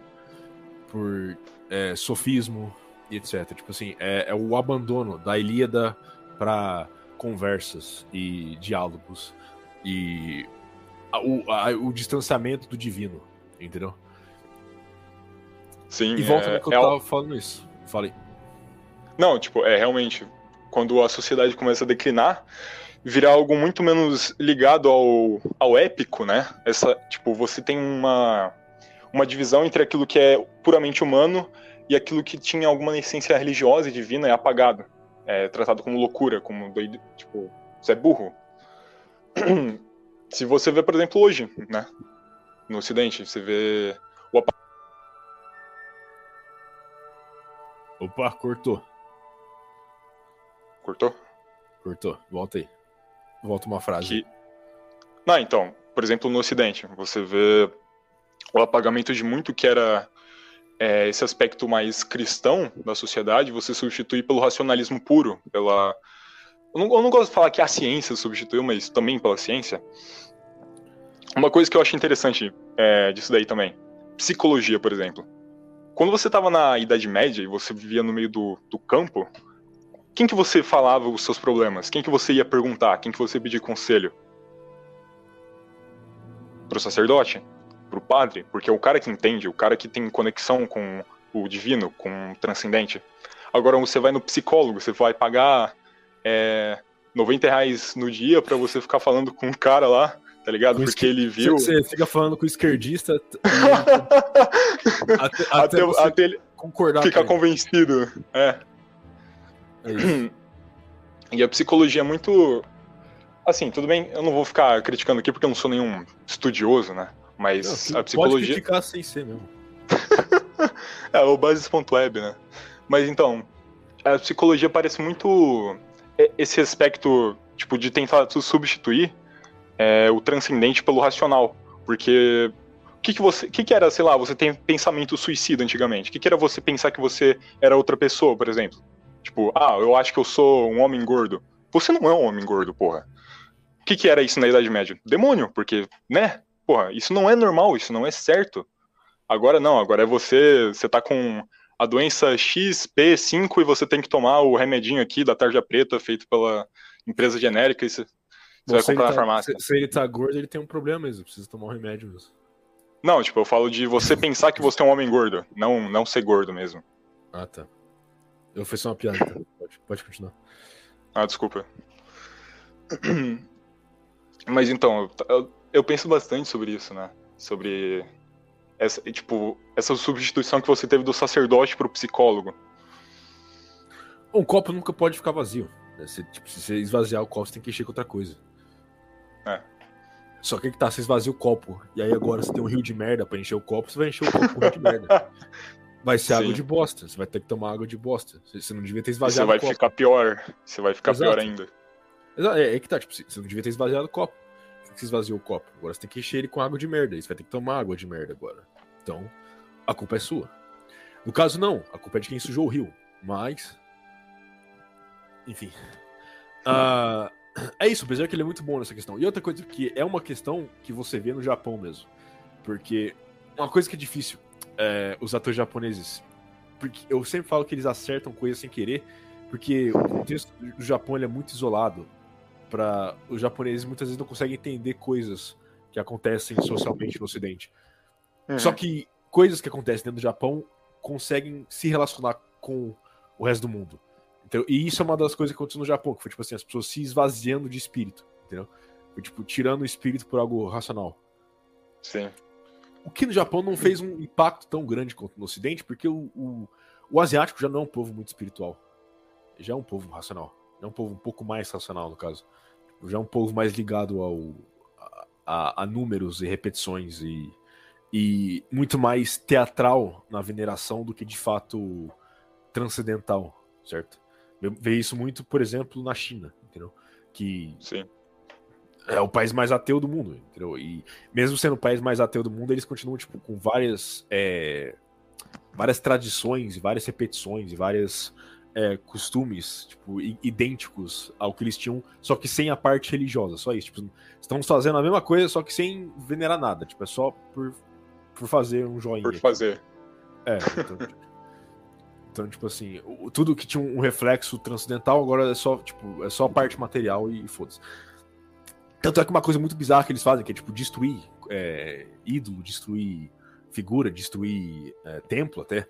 [SPEAKER 1] por é, sofismo e etc. Tipo assim, é, é o abandono da Ilíada para conversas e diálogos e a, o, a, o distanciamento do divino, entendeu?
[SPEAKER 2] Sim.
[SPEAKER 1] E volta é, no que eu é tava falando isso. Falei.
[SPEAKER 2] Não, tipo, é realmente quando a sociedade começa a declinar, virar algo muito menos ligado ao, ao épico, né? Essa, tipo, você tem uma uma divisão entre aquilo que é puramente humano e aquilo que tinha alguma essência religiosa e divina é apagado. É tratado como loucura, como doido, tipo, você é burro. Se você vê, por exemplo, hoje, né? no Ocidente. Você vê o
[SPEAKER 1] Opa, cortou.
[SPEAKER 2] Cortou?
[SPEAKER 1] Cortou. Volta aí. Volta uma frase.
[SPEAKER 2] Que... Não, então, por exemplo, no Ocidente, você vê o apagamento de muito que era é, esse aspecto mais cristão da sociedade, você substitui pelo racionalismo puro, pela. Eu não, eu não gosto de falar que a ciência substituiu, mas também pela ciência uma coisa que eu acho interessante é, disso daí também, psicologia, por exemplo. Quando você estava na Idade Média e você vivia no meio do, do campo, quem que você falava os seus problemas? Quem que você ia perguntar? Quem que você pedir conselho? Pro sacerdote? Pro padre? Porque é o cara que entende, o cara que tem conexão com o divino, com o transcendente. Agora você vai no psicólogo, você vai pagar é, 90 reais no dia para você ficar falando com um cara lá, tá ligado? Com Porque ele viu.
[SPEAKER 1] Você fica falando com o esquerdista
[SPEAKER 2] até, até, até, até ele concordar. Ficar convencido. É. é e a psicologia é muito. Assim, tudo bem, eu não vou ficar criticando aqui porque eu não sou nenhum estudioso, né? Mas não, a psicologia. Pode
[SPEAKER 1] criticar sem ser mesmo.
[SPEAKER 2] é, o basis.web, né? Mas então, a psicologia parece muito esse aspecto, tipo, de tentar substituir é, o transcendente pelo racional. Porque o que, que você. que, que era, sei lá, você tem pensamento suicida antigamente? O que, que era você pensar que você era outra pessoa, por exemplo? Tipo, ah, eu acho que eu sou um homem gordo. Você não é um homem gordo, porra. O que, que era isso na Idade Média? Demônio, porque, né? Porra, isso não é normal, isso não é certo. Agora não, agora é você. Você tá com a doença XP5 e você tem que tomar o remedinho aqui da tarja preta feito pela empresa genérica e você, você vai comprar tá, na farmácia.
[SPEAKER 1] Se, se, ele tá gordo, ele tem um problema mesmo, precisa tomar um remédio mesmo.
[SPEAKER 2] Não, tipo, eu falo de você pensar que você é um homem gordo, não, não ser gordo mesmo.
[SPEAKER 1] Ah, tá. Eu fiz só uma piada, então. pode, pode continuar.
[SPEAKER 2] Ah, desculpa. Mas então, eu, eu penso bastante sobre isso, né? Sobre essa, tipo, essa substituição que você teve do sacerdote pro psicólogo.
[SPEAKER 1] Um copo nunca pode ficar vazio. Né? Se, tipo, se você esvaziar o copo, você tem que encher com outra coisa.
[SPEAKER 2] É.
[SPEAKER 1] Só que que tá, você esvazia o copo. E aí agora você tem um rio de merda pra encher o copo, você vai encher o copo com rio de merda. Vai ser Sim. água de bosta. Você vai ter que tomar água de bosta. Você não devia ter esvaziado
[SPEAKER 2] o copo. Você vai ficar pior. Você vai ficar Exato. pior ainda.
[SPEAKER 1] É, é que tá, tipo, você não devia ter esvaziado o copo que você esvaziou o copo. Agora você tem que encher ele com água de merda. você vai ter que tomar água de merda agora. Então, a culpa é sua. No caso, não. A culpa é de quem sujou o rio. Mas. Enfim. Uh, é isso, apesar que ele é muito bom nessa questão. E outra coisa que é uma questão que você vê no Japão mesmo. Porque uma coisa que é difícil, é, os atores japoneses. Porque eu sempre falo que eles acertam coisas sem querer, porque o contexto do Japão é muito isolado para os japoneses muitas vezes não conseguem entender coisas que acontecem socialmente no Ocidente. Uhum. Só que coisas que acontecem dentro do Japão conseguem se relacionar com o resto do mundo. Então, e isso é uma das coisas que aconteceu no Japão, que foi tipo assim, as pessoas se esvaziando de espírito, entendeu? Foi tipo, tirando o espírito por algo racional.
[SPEAKER 2] Sim.
[SPEAKER 1] O que no Japão não fez um impacto tão grande quanto no Ocidente, porque o, o, o asiático já não é um povo muito espiritual. Já é um povo racional. É um povo um pouco mais racional, no caso já é um povo mais ligado ao, a, a números e repetições e, e muito mais teatral na veneração do que de fato transcendental, certo? Vê isso muito, por exemplo, na China, entendeu? Que
[SPEAKER 2] Sim.
[SPEAKER 1] É o país mais ateu do mundo, entendeu? E mesmo sendo o país mais ateu do mundo, eles continuam tipo com várias é, várias tradições, várias repetições e várias é, costumes, tipo, idênticos ao que eles tinham, só que sem a parte religiosa, só isso. Tipo, estamos fazendo a mesma coisa, só que sem venerar nada. Tipo, é só por, por fazer um joinha.
[SPEAKER 2] Por fazer.
[SPEAKER 1] É, então, tipo, então, tipo assim, tudo que tinha um reflexo transcendental agora é só, tipo, é só a parte material e, e foda-se. Tanto é que uma coisa muito bizarra que eles fazem, que é, tipo, destruir é, ídolo, destruir figura, destruir é, templo até,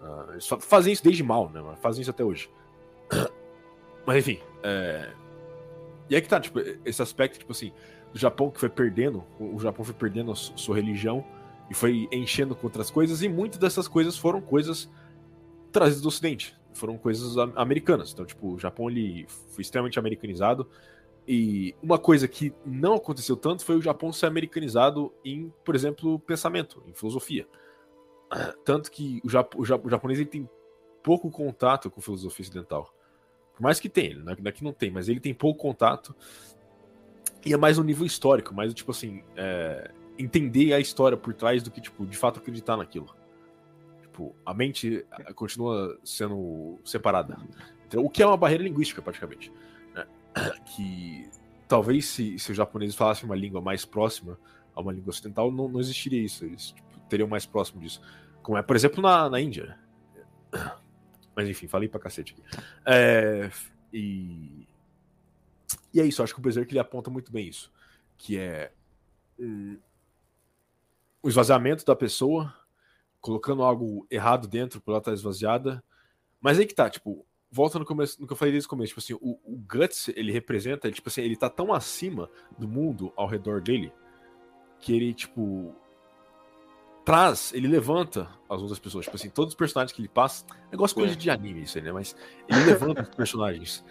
[SPEAKER 1] Uh, eles fazem isso desde mal, né? Fazem isso até hoje. Mas enfim. É... E aí que tá, tipo, esse aspecto, tipo assim, do Japão que foi perdendo, o Japão foi perdendo a sua religião e foi enchendo com outras coisas, e muitas dessas coisas foram coisas trazidas do Ocidente, foram coisas americanas. Então, tipo, o Japão ele foi extremamente americanizado. E uma coisa que não aconteceu tanto foi o Japão ser americanizado em, por exemplo, pensamento, em filosofia. Tanto que o, Jap o, Jap o japonês ele tem pouco contato com filosofia ocidental. Por mais que tenha, daqui não tem, mas ele tem pouco contato. E é mais no nível histórico, mais tipo assim, é, entender a história por trás do que, tipo, de fato acreditar naquilo. Tipo, a mente é, continua sendo separada. Então, o que é uma barreira linguística, praticamente. Que talvez se, se os japoneses falassem uma língua mais próxima a uma língua ocidental, não, não existiria isso. Eles tipo, teriam mais próximo disso. Como é, por exemplo, na, na Índia. Mas enfim, falei pra cacete aqui. É, e, e é isso, acho que o Berserk ele aponta muito bem isso. Que é um, o esvaziamento da pessoa, colocando algo errado dentro por ela estar esvaziada. Mas aí que tá, tipo, volta no começo, no que eu falei desde o começo, tipo assim, o, o Guts, ele representa, ele, tipo assim, ele tá tão acima do mundo ao redor dele que ele, tipo, traz, ele levanta as outras pessoas. Tipo assim, todos os personagens que ele passa. Negócio coisa é. de anime, isso aí, né? Mas ele levanta os personagens.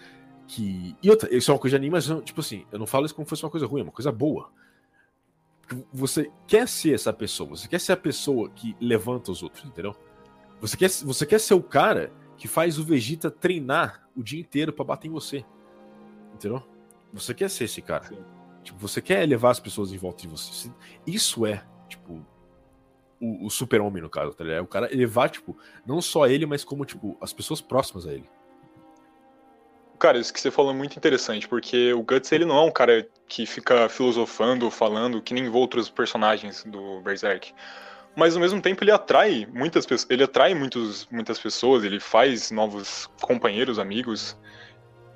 [SPEAKER 1] Que. E outra, isso é uma coisa de anime, mas, tipo assim, eu não falo isso como se fosse uma coisa ruim, é uma coisa boa. Você quer ser essa pessoa, você quer ser a pessoa que levanta os outros, entendeu? Você quer, você quer ser o cara que faz o Vegeta treinar o dia inteiro para bater em você. Entendeu? Você quer ser esse cara. Tipo, você quer levar as pessoas em volta de você. Isso é, tipo, o, o super-homem, no caso, tá ligado? É o cara elevar, tipo, não só ele, mas como, tipo, as pessoas próximas a ele.
[SPEAKER 2] Cara, isso que você falou é muito interessante, porque o Guts, ele não é um cara que fica filosofando, falando, que nem outros personagens do Berserk. Mas ao mesmo tempo ele atrai muitas pessoas, ele atrai muitos, muitas pessoas, ele faz novos companheiros, amigos,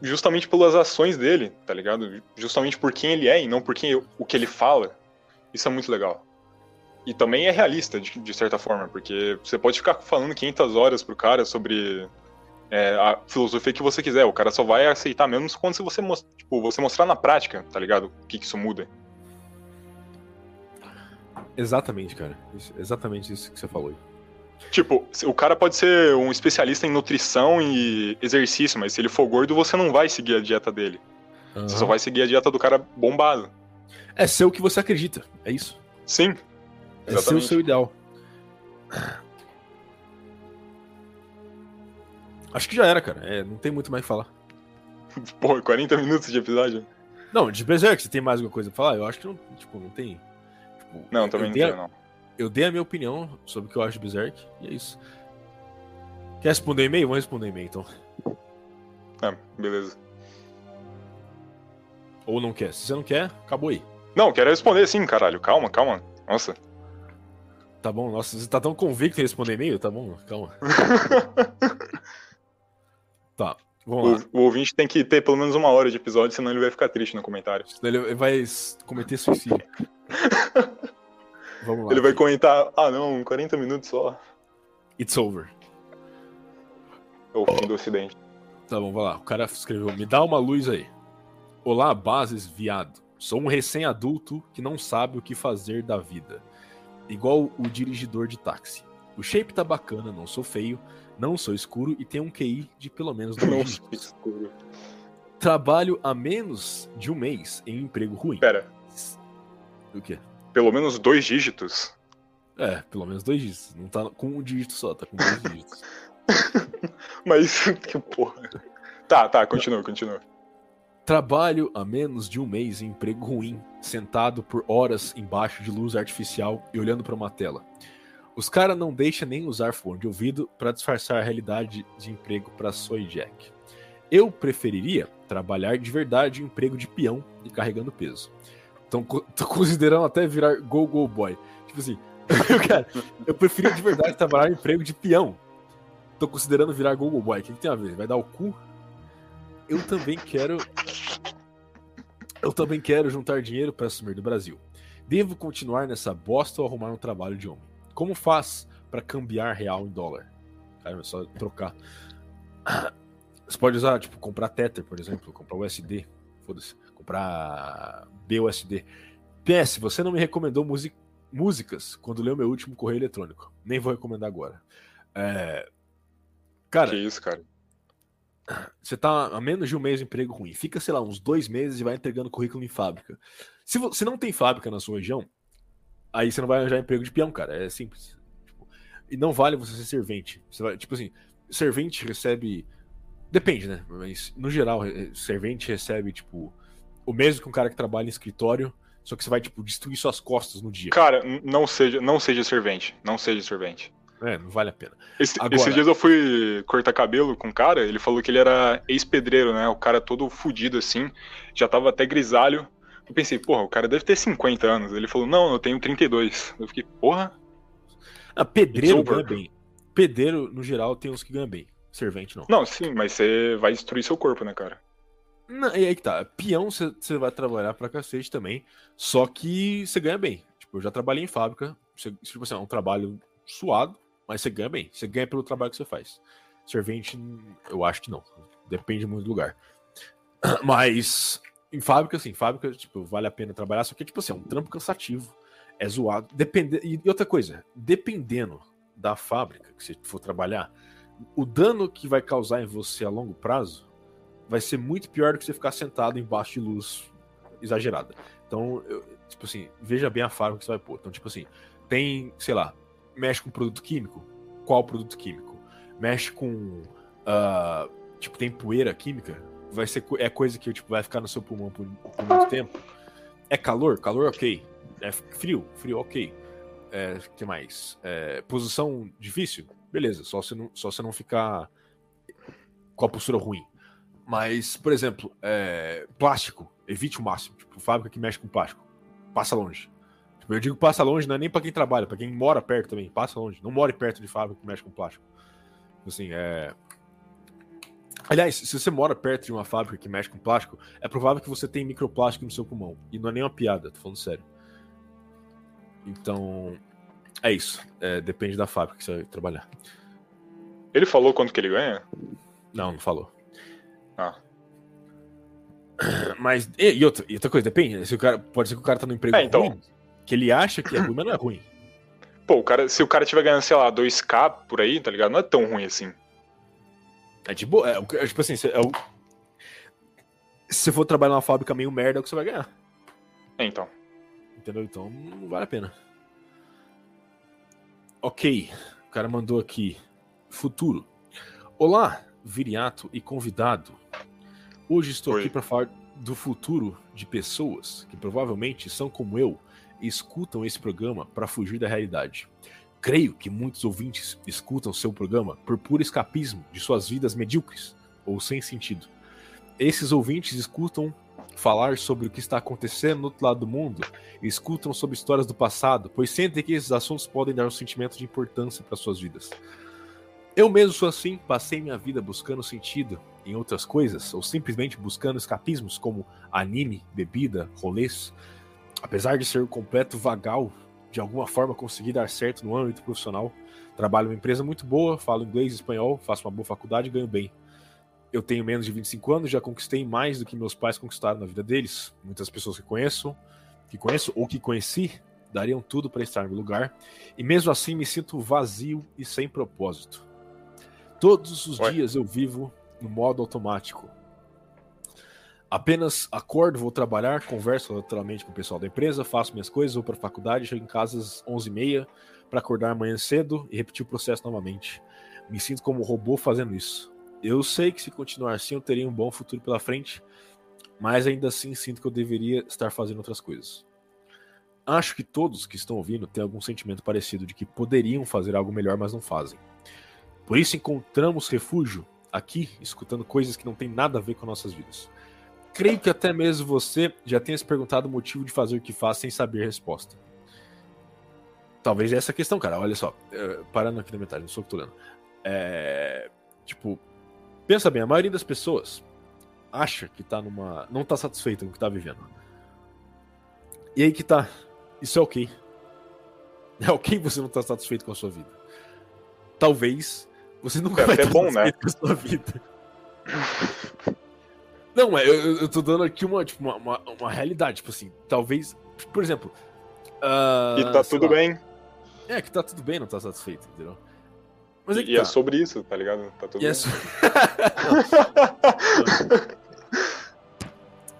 [SPEAKER 2] justamente pelas ações dele, tá ligado? Justamente por quem ele é e não por quem, o que ele fala. Isso é muito legal. E também é realista, de, de, certa forma, porque você pode ficar falando 500 horas pro cara sobre é, a filosofia que você quiser, o cara só vai aceitar mesmo quando você, tipo, você mostrar na prática, tá ligado? O que, que isso muda.
[SPEAKER 1] Exatamente, cara. Isso, exatamente isso que você falou.
[SPEAKER 2] Tipo, o cara pode ser um especialista em nutrição e exercício, mas se ele for gordo, você não vai seguir a dieta dele. Uhum. Você só vai seguir a dieta do cara bombado.
[SPEAKER 1] É ser o que você acredita, é isso.
[SPEAKER 2] Sim,
[SPEAKER 1] Exatamente. É o seu ideal. Acho que já era, cara. É, não tem muito mais que falar.
[SPEAKER 2] Pô, 40 minutos de episódio?
[SPEAKER 1] Não, de Berserk, você tem mais alguma coisa pra falar? Eu acho que não, tipo, não tem. Tipo,
[SPEAKER 2] não, também não tenho, não.
[SPEAKER 1] Eu dei a minha opinião sobre o que eu acho de Berserk, e é isso. Quer responder e-mail? Vamos responder e-mail, então.
[SPEAKER 2] É, beleza.
[SPEAKER 1] Ou não quer? Se você não quer, acabou aí.
[SPEAKER 2] Não, quero responder sim, caralho. Calma, calma. Nossa.
[SPEAKER 1] Tá bom, nossa, você tá tão convicto em responder e-mail? Tá bom, calma. tá.
[SPEAKER 2] O, o, ouvinte tem que ter pelo menos uma hora de episódio, senão ele vai ficar triste no comentário.
[SPEAKER 1] Ele vai cometer suicídio.
[SPEAKER 2] vamos lá. Ele vai comentar, ah não, 40 minutos só.
[SPEAKER 1] It's over.
[SPEAKER 2] É o fim do ocidente.
[SPEAKER 1] Tá bom, vai lá. O cara escreveu, me dá uma luz aí. Olá, bases, viado. Sou um recém-adulto que não sabe o que fazer da vida igual o dirigidor de táxi. O shape tá bacana, não sou feio, não sou escuro e tenho um QI de pelo menos dois dígitos. escuro. Trabalho há menos de um mês em um emprego ruim.
[SPEAKER 2] Pera.
[SPEAKER 1] O quê?
[SPEAKER 2] Pelo menos dois dígitos?
[SPEAKER 1] É, pelo menos dois dígitos. Não tá com um dígito só, tá com dois dígitos.
[SPEAKER 2] Mas que porra. Tá, tá, continua, continua.
[SPEAKER 1] Trabalho há menos de um mês em emprego ruim, sentado por horas embaixo de luz artificial e olhando para uma tela. Os caras não deixam nem usar fone de ouvido para disfarçar a realidade de emprego para Soy Jack. Eu preferiria trabalhar de verdade em emprego de peão e carregando peso. Então, tô considerando até virar go go boy. Tipo assim, cara, eu preferia de verdade trabalhar em emprego de peão. Tô considerando virar go go boy. O que, que tem a ver? Vai dar o cu? eu também quero. Eu também quero juntar dinheiro para assumir do Brasil. Devo continuar nessa bosta ou arrumar um trabalho de homem? Como faz para cambiar real em dólar? Cara, é só trocar. Você pode usar, tipo, comprar Tether, por exemplo, comprar USD. Foda-se. Comprar BUSD. PS, você não me recomendou músicas quando leu meu último correio eletrônico. Nem vou recomendar agora. É... Cara.
[SPEAKER 2] Que isso, cara?
[SPEAKER 1] Você tá a menos de um mês de emprego ruim. Fica, sei lá, uns dois meses e vai entregando currículo em fábrica. Se você não tem fábrica na sua região, aí você não vai arranjar emprego de peão, cara. É simples. Tipo, e não vale você ser servente. Você vai, tipo assim, servente recebe. Depende, né? Mas no geral, servente recebe, tipo, o mesmo que um cara que trabalha em escritório, só que você vai, tipo, destruir suas costas no dia.
[SPEAKER 2] Cara, não seja, não seja servente. Não seja servente.
[SPEAKER 1] É, não vale a pena.
[SPEAKER 2] Esse, Agora... Esses dias eu fui cortar cabelo com um cara, ele falou que ele era ex-pedreiro, né? O cara todo fudido assim, já tava até grisalho, Eu pensei, porra, o cara deve ter 50 anos. Ele falou, não, eu tenho 32. Eu fiquei, porra.
[SPEAKER 1] Ah, pedreiro ganha bem. Pedreiro, no geral, tem uns que ganham bem. Servente, não.
[SPEAKER 2] Não, sim, mas você vai destruir seu corpo, né, cara?
[SPEAKER 1] Não, e aí que tá. Peão você vai trabalhar pra cacete também. Só que você ganha bem. Tipo, eu já trabalhei em fábrica. Você, tipo assim, é um trabalho suado, mas você ganha bem. Você ganha pelo trabalho que você faz. Servente, eu acho que não. Depende muito do lugar. Mas em fábrica, assim, fábrica, tipo, vale a pena trabalhar, só que, tipo assim, é um trampo cansativo. É zoado. Depende... E outra coisa, dependendo da fábrica que você for trabalhar, o dano que vai causar em você a longo prazo vai ser muito pior do que você ficar sentado embaixo de luz exagerada. Então, eu, tipo assim, veja bem a fábrica que você vai pôr. Então, tipo assim, tem, sei lá, mexe com produto químico? Qual produto químico? Mexe com. Uh, tipo, tem poeira química? Vai ser, é coisa que tipo, vai ficar no seu pulmão por, por muito tempo. É calor? Calor, ok. É frio? Frio, ok. É, que mais? É, posição difícil? Beleza, só você não, só você não ficar com a postura ruim. Mas, por exemplo, é, plástico, evite o máximo. Tipo, fábrica que mexe com plástico. Passa longe. Tipo, eu digo passa longe, não é nem para quem trabalha, para quem mora perto também. Passa longe. Não more perto de fábrica que mexe com plástico. Assim, é. Aliás, se você mora perto de uma fábrica que mexe com plástico, é provável que você tenha microplástico no seu pulmão. E não é nem uma piada, tô falando sério. Então, é isso. É, depende da fábrica que você vai trabalhar.
[SPEAKER 2] Ele falou quanto que ele ganha?
[SPEAKER 1] Não, não falou.
[SPEAKER 2] Ah.
[SPEAKER 1] Mas, e, e, outra, e outra coisa, depende. Se o cara, pode ser que o cara tá no emprego é, então... ruim, que ele acha que é ruim, mas não é ruim.
[SPEAKER 2] Pô, o cara, se o cara tiver ganhando, sei lá, 2k por aí, tá ligado? Não é tão ruim assim.
[SPEAKER 1] É de boa. É, é, tipo assim, é o... se você for trabalhar numa fábrica meio merda, é o que você vai ganhar.
[SPEAKER 2] É, então.
[SPEAKER 1] Entendeu? Então não vale a pena. Ok. O cara mandou aqui. Futuro. Olá, viriato e convidado. Hoje estou Oi. aqui para falar do futuro de pessoas que provavelmente são como eu e escutam esse programa para fugir da realidade. Creio que muitos ouvintes escutam seu programa por puro escapismo de suas vidas medíocres ou sem sentido. Esses ouvintes escutam falar sobre o que está acontecendo no outro lado do mundo e escutam sobre histórias do passado, pois sentem que esses assuntos podem dar um sentimento de importância para suas vidas. Eu mesmo sou assim, passei minha vida buscando sentido em outras coisas, ou simplesmente buscando escapismos como anime, bebida, rolês. Apesar de ser um completo vagal, de alguma forma consegui dar certo no âmbito profissional. Trabalho em uma empresa muito boa, falo inglês e espanhol, faço uma boa faculdade e ganho bem. Eu tenho menos de 25 anos, já conquistei mais do que meus pais conquistaram na vida deles. Muitas pessoas que conheço, que conheço ou que conheci, dariam tudo para estar no lugar. E mesmo assim me sinto vazio e sem propósito. Todos os dias eu vivo no modo automático. Apenas acordo, vou trabalhar, converso naturalmente com o pessoal da empresa, faço minhas coisas, vou para a faculdade, chego em casa às 11h30 para acordar amanhã cedo e repetir o processo novamente. Me sinto como um robô fazendo isso. Eu sei que se continuar assim eu teria um bom futuro pela frente, mas ainda assim sinto que eu deveria estar fazendo outras coisas. Acho que todos que estão ouvindo têm algum sentimento parecido de que poderiam fazer algo melhor, mas não fazem. Por isso encontramos refúgio aqui, escutando coisas que não têm nada a ver com nossas vidas. Creio que até mesmo você já tenha se perguntado o motivo de fazer o que faz sem saber a resposta. Talvez essa questão, cara. Olha só, é, parando aqui na metade, não sou o que tô lendo. É, tipo, Pensa bem, a maioria das pessoas acha que tá numa. não tá satisfeita com o que tá vivendo. E aí que tá. Isso é ok. É ok você não tá satisfeito com a sua vida. Talvez você nunca é vai estar bom, né? com a sua vida. Não, é, eu, eu tô dando aqui uma, tipo, uma, uma, uma realidade, tipo assim, talvez, por exemplo.
[SPEAKER 2] Uh, e tá tudo lá, bem.
[SPEAKER 1] É, que tá tudo bem, não tá satisfeito, entendeu?
[SPEAKER 2] Mas é e é tá. é sobre isso, tá ligado? Tá tudo e é so...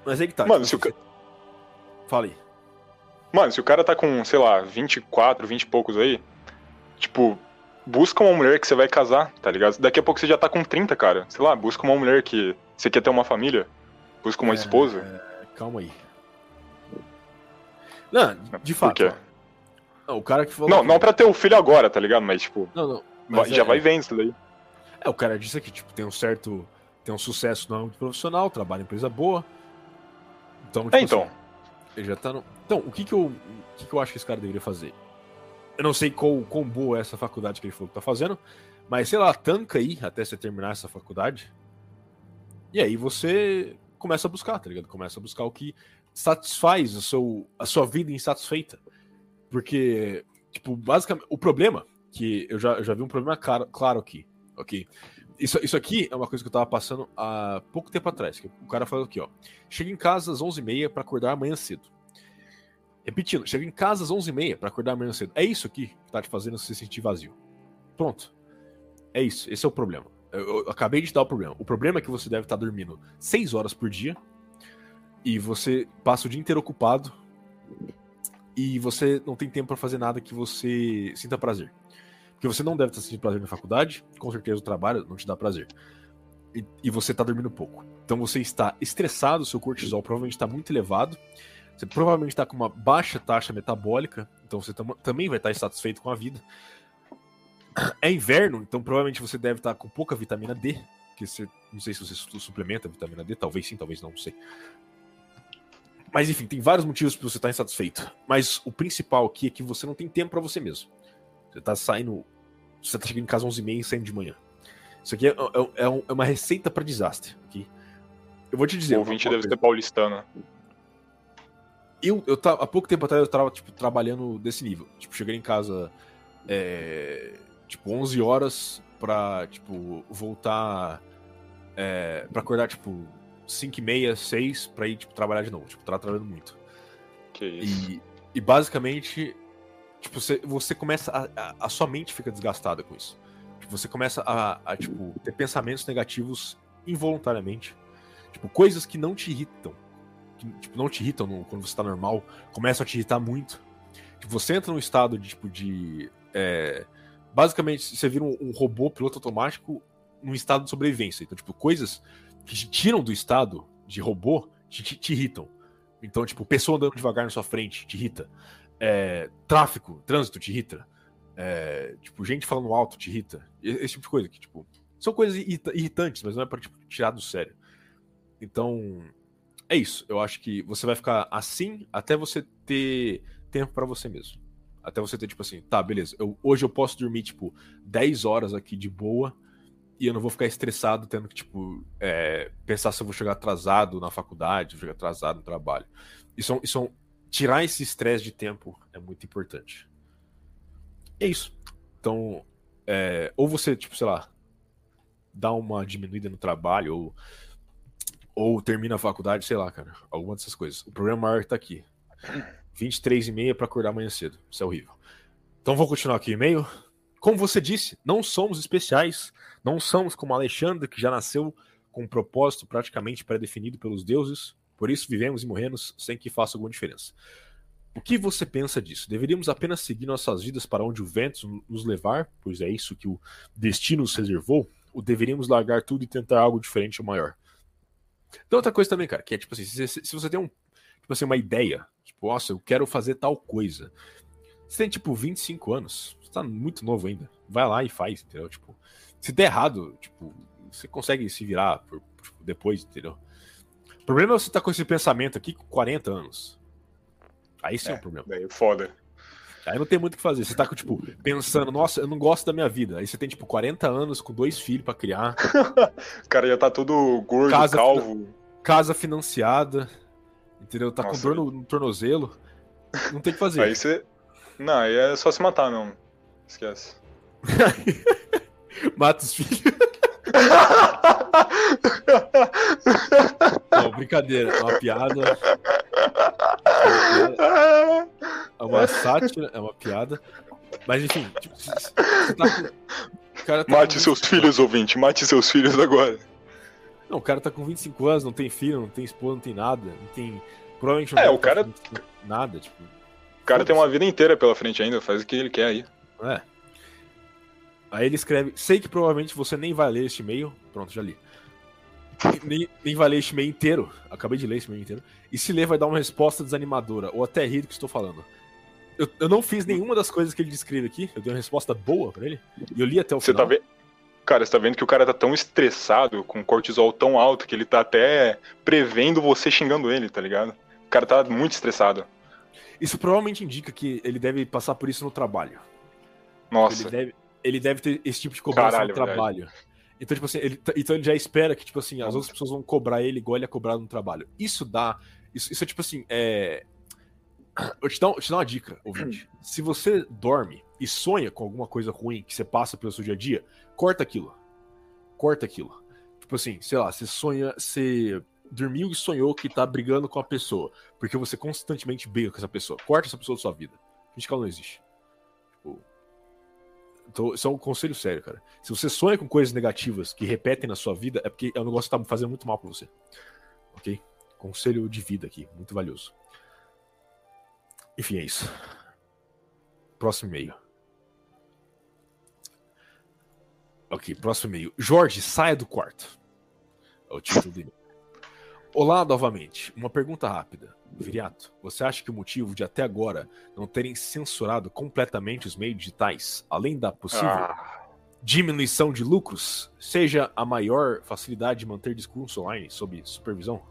[SPEAKER 1] Mas é que tá.
[SPEAKER 2] Mano, tipo, se o...
[SPEAKER 1] Fala aí.
[SPEAKER 2] Mano, se o cara tá com, sei lá, 24, 20 e poucos aí, tipo, busca uma mulher que você vai casar, tá ligado? Daqui a pouco você já tá com 30, cara. Sei lá, busca uma mulher que você quer ter uma família. Busca uma é, esposa. É,
[SPEAKER 1] calma aí. Não, de fato. Por quê? Não, o cara que falou.
[SPEAKER 2] Não, que... não pra ter o filho agora, tá ligado? Mas, tipo. Não, não. Mas já é, vai vendo isso daí.
[SPEAKER 1] É, o cara disse que tipo, tem um certo. Tem um sucesso no âmbito profissional, trabalha em empresa boa. Então, tipo,
[SPEAKER 2] é, então. Assim,
[SPEAKER 1] Ele já tá no. Então, o que que eu, o que que eu acho que esse cara deveria fazer? Eu não sei qual, quão boa é essa faculdade que ele falou que tá fazendo, mas sei lá, tanca aí até você terminar essa faculdade. E aí você começa a buscar, tá ligado? Começa a buscar o que satisfaz o seu, a sua vida insatisfeita. Porque, tipo, basicamente, o problema, que eu já, eu já vi um problema claro, claro aqui, ok? Isso, isso aqui é uma coisa que eu tava passando há pouco tempo atrás. Que o cara falou aqui, ó. Chega em casa às 11h30 pra acordar amanhã cedo. Repetindo, chega em casa às 11h30 pra acordar amanhã cedo. É isso aqui que tá te fazendo se sentir vazio. Pronto. É isso. Esse é o problema. Eu, eu acabei de te dar o problema. O problema é que você deve estar dormindo 6 horas por dia e você passa o dia inteiro ocupado e você não tem tempo para fazer nada que você sinta prazer. Porque você não deve estar sentindo prazer na faculdade, com certeza o trabalho não te dá prazer. E, e você está dormindo pouco. Então você está estressado, seu cortisol provavelmente está muito elevado. Você provavelmente está com uma baixa taxa metabólica, então você tam também vai estar insatisfeito com a vida. É inverno, então provavelmente você deve estar com pouca vitamina D, que você, não sei se você suplementa a vitamina D, talvez sim, talvez não, não sei. Mas enfim, tem vários motivos para você estar insatisfeito. Mas o principal aqui é que você não tem tempo para você mesmo. Você tá saindo. Você tá chegando em casa às 11h30 e saindo de manhã. Isso aqui é, é, é, é uma receita para desastre. Aqui. Eu vou te dizer.
[SPEAKER 2] O ouvinte deve ser paulistano.
[SPEAKER 1] Eu, eu há pouco tempo atrás eu tava tipo, trabalhando desse nível. Tipo, cheguei em casa é, tipo 11 horas pra tipo, voltar. É, pra acordar tipo 5 e meia, 6 pra ir tipo, trabalhar de novo. Tipo, tava trabalhando muito.
[SPEAKER 2] Que isso.
[SPEAKER 1] E, e basicamente Tipo, você, você começa. A, a, a, sua mente fica desgastada com isso. Tipo, você começa a, a, tipo, ter pensamentos negativos involuntariamente. Tipo, coisas que não te irritam. Que, tipo, não te irritam no, quando você tá normal, começam a te irritar muito. Você entra num estado de, tipo, de. É, basicamente, você vira um, um, robô piloto automático num estado de sobrevivência. Então, tipo, coisas que te tiram do estado de robô te, te, te irritam. Então, tipo, pessoa andando devagar na sua frente te irrita. É, tráfico, trânsito te irrita. É, tipo, gente falando alto te irrita. Esse tipo de coisa que, tipo, são coisas irritantes, mas não é para tipo, tirar do sério. Então, é isso. Eu acho que você vai ficar assim até você ter tempo para você mesmo. Até você ter, tipo assim, tá, beleza. Eu, hoje eu posso dormir, tipo, 10 horas aqui de boa e eu não vou ficar estressado tendo que, tipo, é, pensar se eu vou chegar atrasado na faculdade, vou chegar atrasado no trabalho. Isso, isso são tirar esse estresse de tempo é muito importante. É isso. Então, é, ou você, tipo, sei lá, dá uma diminuída no trabalho, ou, ou termina a faculdade, sei lá, cara. Alguma dessas coisas. O problema maior tá aqui. 23 e meia para acordar amanhã cedo. Isso é horrível. Então vou continuar aqui e-mail. Como você disse, não somos especiais, não somos como Alexandre, que já nasceu com um propósito praticamente pré-definido pelos deuses. Por isso vivemos e morremos sem que faça alguma diferença. O que você pensa disso? Deveríamos apenas seguir nossas vidas para onde o vento nos levar, pois é isso que o destino nos reservou? Ou deveríamos largar tudo e tentar algo diferente ou maior? Tem outra coisa também, cara, que é tipo assim, se, se você tem um, tipo assim, uma ideia, tipo, nossa, eu quero fazer tal coisa. Você tem, tipo, 25 anos, você tá muito novo ainda. Vai lá e faz, entendeu? Tipo, se der errado, tipo, você consegue se virar por, tipo, depois, entendeu? O problema é você tá com esse pensamento aqui com 40 anos. Aí sim é, é o problema.
[SPEAKER 2] Daí é foda.
[SPEAKER 1] Aí não tem muito o que fazer. Você tá, tipo, pensando, nossa, eu não gosto da minha vida. Aí você tem, tipo, 40 anos com dois filhos para criar.
[SPEAKER 2] o cara já tá todo gordo, casa, calvo.
[SPEAKER 1] Casa financiada. Entendeu? Tá nossa, com dor no, no, tornozelo. Não tem o que fazer.
[SPEAKER 2] Aí você. Não, aí é só se matar, não. Esquece.
[SPEAKER 1] Mata os filhos. Não, brincadeira, é uma piada. É uma sátira, é uma piada. Mas enfim, tipo, você
[SPEAKER 2] tá com... tá mate com seus filhos, ouvinte, mate seus filhos agora.
[SPEAKER 1] Não, o cara tá com 25 anos, não tem filho, não tem esposa, não tem nada, não tem. Provavelmente
[SPEAKER 2] não é, o cara.
[SPEAKER 1] Nada, tipo.
[SPEAKER 2] O cara tem uma vida inteira pela frente ainda, faz o que ele quer aí.
[SPEAKER 1] É. Aí ele escreve: Sei que provavelmente você nem vai ler este e-mail. Pronto, já li. Nem, nem vai ler este e-mail inteiro. Acabei de ler este e-mail inteiro. E se ler, vai dar uma resposta desanimadora, ou até rir do que estou falando. Eu, eu não fiz nenhuma das coisas que ele descreve aqui. Eu dei uma resposta boa para ele. E eu li até o
[SPEAKER 2] você
[SPEAKER 1] final.
[SPEAKER 2] Tá vendo? Cara, você tá vendo que o cara tá tão estressado, com cortisol tão alto, que ele tá até prevendo você xingando ele, tá ligado? cara tá muito estressado.
[SPEAKER 1] Isso provavelmente indica que ele deve passar por isso no trabalho.
[SPEAKER 2] Nossa.
[SPEAKER 1] Ele deve, ele deve ter esse tipo de cobrança Caralho, no trabalho. Verdade. Então, tipo assim, ele, então ele já espera que, tipo assim, as outras pessoas vão cobrar ele igual ele é cobrado no trabalho. Isso dá. Isso, isso é tipo assim, é. Eu te, dar, eu te dar uma dica, ouvinte. Se você dorme e sonha com alguma coisa ruim que você passa pelo seu dia a dia, corta aquilo. Corta aquilo. Tipo assim, sei lá, você sonha, você dormiu e sonhou que tá brigando com a pessoa, porque você constantemente briga com essa pessoa. Corta essa pessoa da sua vida. Finge que ela não existe. Tipo, então, isso é um conselho sério, cara. Se você sonha com coisas negativas que repetem na sua vida, é porque é um negócio que tá fazendo muito mal pra você. Ok? Conselho de vida aqui, muito valioso. Enfim, é isso. Próximo e-mail. Ok, próximo e-mail. Jorge, saia do quarto. É o título do e-mail. Olá novamente. Uma pergunta rápida. Viriato, você acha que o motivo de até agora não terem censurado completamente os meios digitais, além da possível ah. diminuição de lucros, seja a maior facilidade de manter discurso online sob supervisão?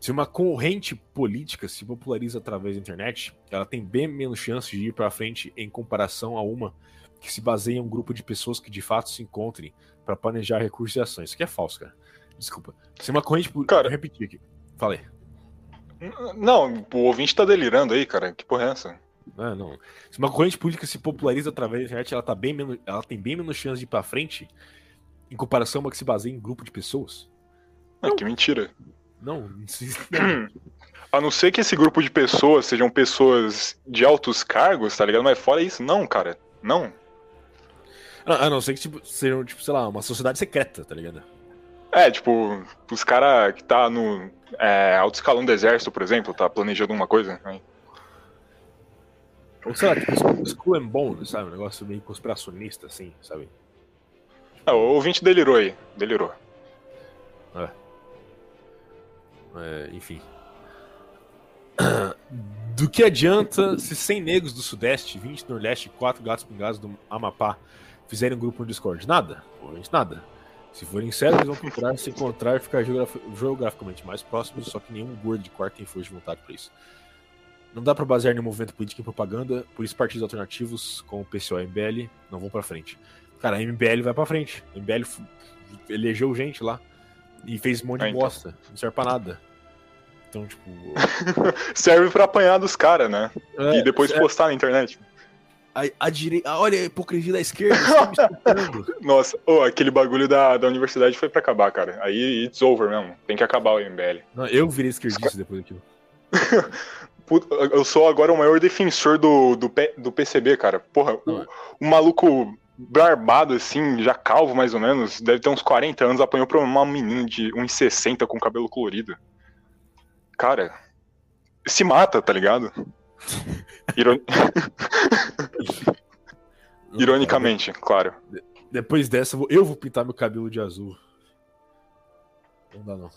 [SPEAKER 1] Se uma corrente política se populariza através da internet, ela tem bem menos chance de ir para frente em comparação a uma que se baseia em um grupo de pessoas que de fato se encontrem para planejar recursos e ações. Isso aqui é falso, cara. Desculpa. Se uma corrente política. Cara, repetir aqui. Falei.
[SPEAKER 2] Não, o ouvinte tá delirando aí, cara. Que porra é essa?
[SPEAKER 1] Não, não. Se uma corrente política se populariza através da internet, ela, tá bem menos, ela tem bem menos chance de ir pra frente em comparação a uma que se baseia em grupo de pessoas.
[SPEAKER 2] Ah, que mentira.
[SPEAKER 1] Não, não,
[SPEAKER 2] não. A não ser que esse grupo de pessoas sejam pessoas de altos cargos, tá ligado? Mas fora isso, não, cara. Não.
[SPEAKER 1] A não ser que tipo, sejam, tipo, sei lá, uma sociedade secreta, tá ligado?
[SPEAKER 2] É, tipo, os caras que tá no é, alto escalão do exército, por exemplo, tá planejando uma coisa. Né?
[SPEAKER 1] Ou sei lá, tipo, Skull and Bones, sabe? Um negócio meio conspiracionista, assim, sabe?
[SPEAKER 2] É, o ouvinte delirou aí, delirou.
[SPEAKER 1] É. é enfim. Do que adianta se 100 negros do Sudeste, 20 do Nordeste e 4 gatos pingados do Amapá fizerem um grupo no Discord? Nada. Obviamente nada. Se forem sérios, eles vão procurar se encontrar e ficar geograf geograficamente mais próximos, só que nenhum gordo de quarto tem força de vontade para isso. Não dá para basear nenhum movimento político em propaganda, por isso partidos alternativos, como o PCO e MBL, não vão para frente. Cara, a MBL vai para frente. A MBL elegeu gente lá e fez um monte de ah, então. bosta. Não serve pra nada. Então, tipo.
[SPEAKER 2] serve para apanhar dos caras, né? É, e depois é... postar na internet
[SPEAKER 1] a, a direita. Olha a hipocrisia da esquerda,
[SPEAKER 2] Nossa, oh, aquele bagulho da, da universidade foi pra acabar, cara. Aí it's over mesmo. Tem que acabar o MBL.
[SPEAKER 1] Não, eu virei esquerdista depois daquilo.
[SPEAKER 2] eu sou agora o maior defensor do, do, do PCB, cara. Porra, o, o, maluco barbado, assim, já calvo mais ou menos, deve ter uns 40 anos, apanhou pra uma menina de 1,60 com cabelo colorido. Cara, se mata, tá ligado? Iron... Ironicamente, claro.
[SPEAKER 1] Depois dessa, eu vou pintar meu cabelo de azul. Não dá, não.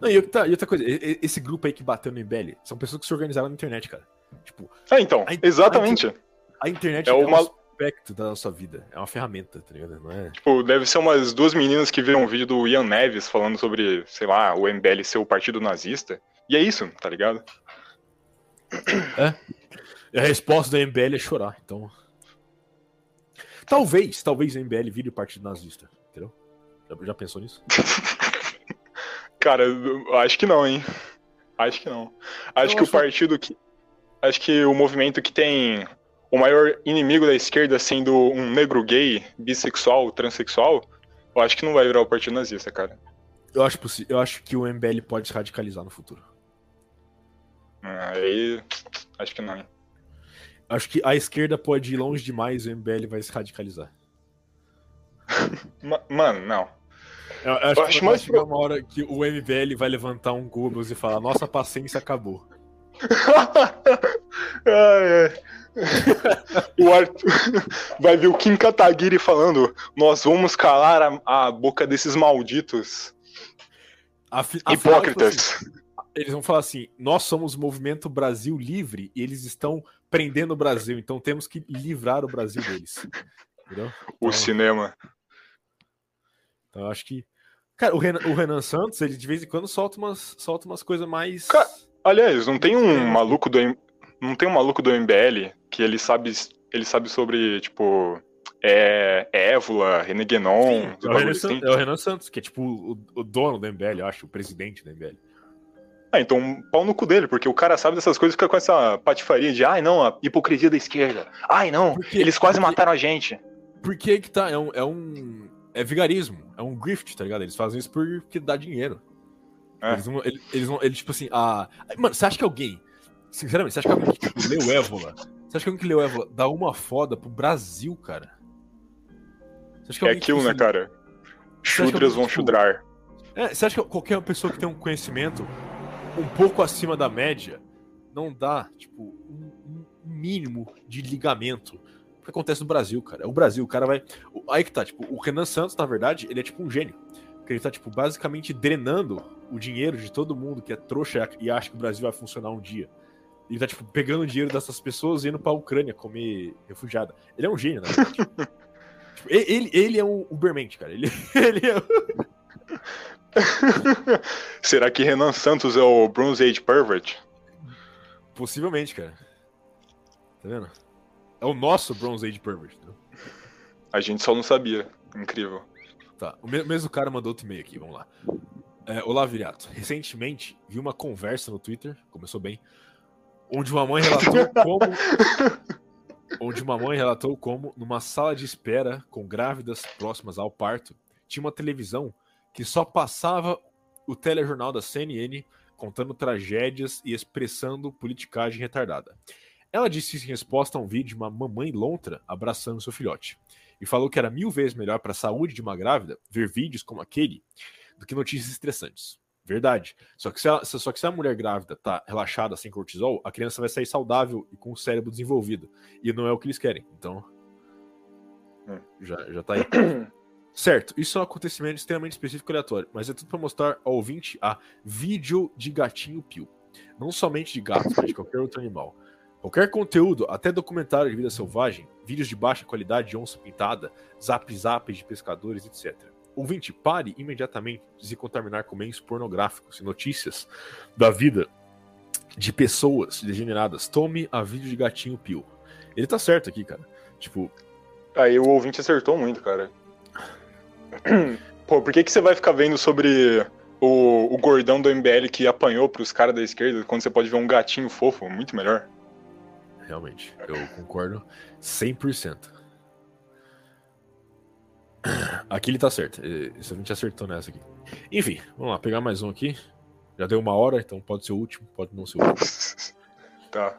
[SPEAKER 1] Não, e outra, e outra coisa, esse grupo aí que bateu no MBL são pessoas que se organizaram na internet, cara. Tipo.
[SPEAKER 2] É, então, a, exatamente.
[SPEAKER 1] A, a internet é, é uma... um aspecto da nossa vida. É uma ferramenta, tá ligado? Não é...
[SPEAKER 2] Tipo, deve ser umas duas meninas que viram um vídeo do Ian Neves falando sobre, sei lá, o MBL ser o partido nazista. E é isso, tá ligado?
[SPEAKER 1] É. A resposta da MBL é chorar, então. Talvez, talvez a MBL vire partido nazista, entendeu? Já, pensou nisso?
[SPEAKER 2] Cara, acho que não, hein? Acho que não. Acho eu que acho... o partido que. Acho que o movimento que tem o maior inimigo da esquerda sendo um negro gay, bissexual, transexual, eu acho que não vai virar o partido nazista, cara.
[SPEAKER 1] Eu acho, eu acho que o MBL pode se radicalizar no futuro.
[SPEAKER 2] Aí. Acho que não.
[SPEAKER 1] Acho que a esquerda pode ir longe demais e o MBL vai se radicalizar.
[SPEAKER 2] Mano, não.
[SPEAKER 1] Eu, eu acho, eu acho que vai chegar uma hora que o MBL vai levantar um Goebbels e falar: Nossa paciência acabou.
[SPEAKER 2] ai, ai. o Arthur... Vai ver o Kim Kataguiri falando: Nós vamos calar a, a boca desses malditos.
[SPEAKER 1] Hipócritas. Assim, eles vão falar assim: nós somos o movimento Brasil Livre e eles estão prendendo o Brasil, então temos que livrar o Brasil deles. Entendeu?
[SPEAKER 2] o
[SPEAKER 1] então,
[SPEAKER 2] cinema.
[SPEAKER 1] Então eu acho que Cara, o Renan, o Renan, Santos, ele de vez em quando solta umas, solta umas coisas mais.
[SPEAKER 2] Cara, aliás, não tem um maluco do. Não tem um maluco do MBL que ele sabe. Ele sabe sobre, tipo. É, Évola, René Guénon.
[SPEAKER 1] é, o Renan assim. é o Renan Santos, que é tipo o, o dono do MBL, eu acho, o presidente do MBL.
[SPEAKER 2] Ah, então um pau no cu dele, porque o cara sabe dessas coisas e fica com essa patifaria de ai não, a hipocrisia da esquerda. Ai não, porque, eles quase porque, mataram a gente.
[SPEAKER 1] Porque aí que tá, é um, é um. É vigarismo, é um grift, tá ligado? Eles fazem isso porque dá dinheiro. É. Eles, não, eles, eles, não, eles, tipo assim, ah. Mano, você acha que alguém. Sinceramente, você acha que alguém que tipo, leu Évola? Você acha que alguém que leu Évola dá uma foda pro Brasil, cara?
[SPEAKER 2] é aquilo, né, cara? Chudras vão tipo, chudrar.
[SPEAKER 1] É, você acha que qualquer pessoa que tem um conhecimento um pouco acima da média não dá, tipo, um, um mínimo de ligamento que acontece no Brasil, cara. É o Brasil, o cara vai. Aí que tá, tipo, o Renan Santos, na verdade, ele é tipo um gênio. Porque ele tá, tipo, basicamente drenando o dinheiro de todo mundo que é trouxa e acha que o Brasil vai funcionar um dia. Ele tá, tipo, pegando o dinheiro dessas pessoas e indo pra Ucrânia comer refugiada. Ele é um gênio, né? tipo, ele, ele é um Ubermente, cara. Ele, ele é.
[SPEAKER 2] Será que Renan Santos é o Bronze Age Pervert?
[SPEAKER 1] Possivelmente, cara. Tá vendo? É o nosso Bronze Age Pervert. Né?
[SPEAKER 2] A gente só não sabia. Incrível.
[SPEAKER 1] Tá, o mesmo cara mandou outro e-mail aqui, vamos lá. É, Olá, Viriato. Recentemente vi uma conversa no Twitter, começou bem, onde uma mãe relatou como. onde uma mãe relatou como, numa sala de espera com grávidas próximas ao parto, tinha uma televisão que só passava o telejornal da CNN contando tragédias e expressando politicagem retardada. Ela disse em resposta a um vídeo de uma mamãe lontra abraçando seu filhote e falou que era mil vezes melhor para a saúde de uma grávida ver vídeos como aquele do que notícias estressantes. Verdade. Só que se a, só que se a mulher grávida tá relaxada sem cortisol, a criança vai sair saudável e com o cérebro desenvolvido. E não é o que eles querem. Então. É. Já, já tá aí. Certo, isso é um acontecimento extremamente específico e aleatório, mas é tudo para mostrar ao ouvinte a vídeo de gatinho pio. Não somente de gatos, mas de qualquer outro animal. Qualquer conteúdo, até documentário de vida selvagem, vídeos de baixa qualidade de onça pintada, zap zap de pescadores, etc. Ouvinte, pare imediatamente de se contaminar com meios pornográficos e notícias da vida de pessoas degeneradas. Tome a vídeo de gatinho pio. Ele tá certo aqui, cara. Tipo.
[SPEAKER 2] Aí o ouvinte acertou muito, cara. Pô, por que, que você vai ficar vendo sobre o, o gordão do MBL que apanhou pros caras da esquerda quando você pode ver um gatinho fofo? Muito melhor.
[SPEAKER 1] Realmente, eu concordo 100%. Aqui ele tá certo. Isso a gente acertou nessa aqui. Enfim, vamos lá, pegar mais um aqui. Já deu uma hora, então pode ser o último, pode não ser o último.
[SPEAKER 2] tá.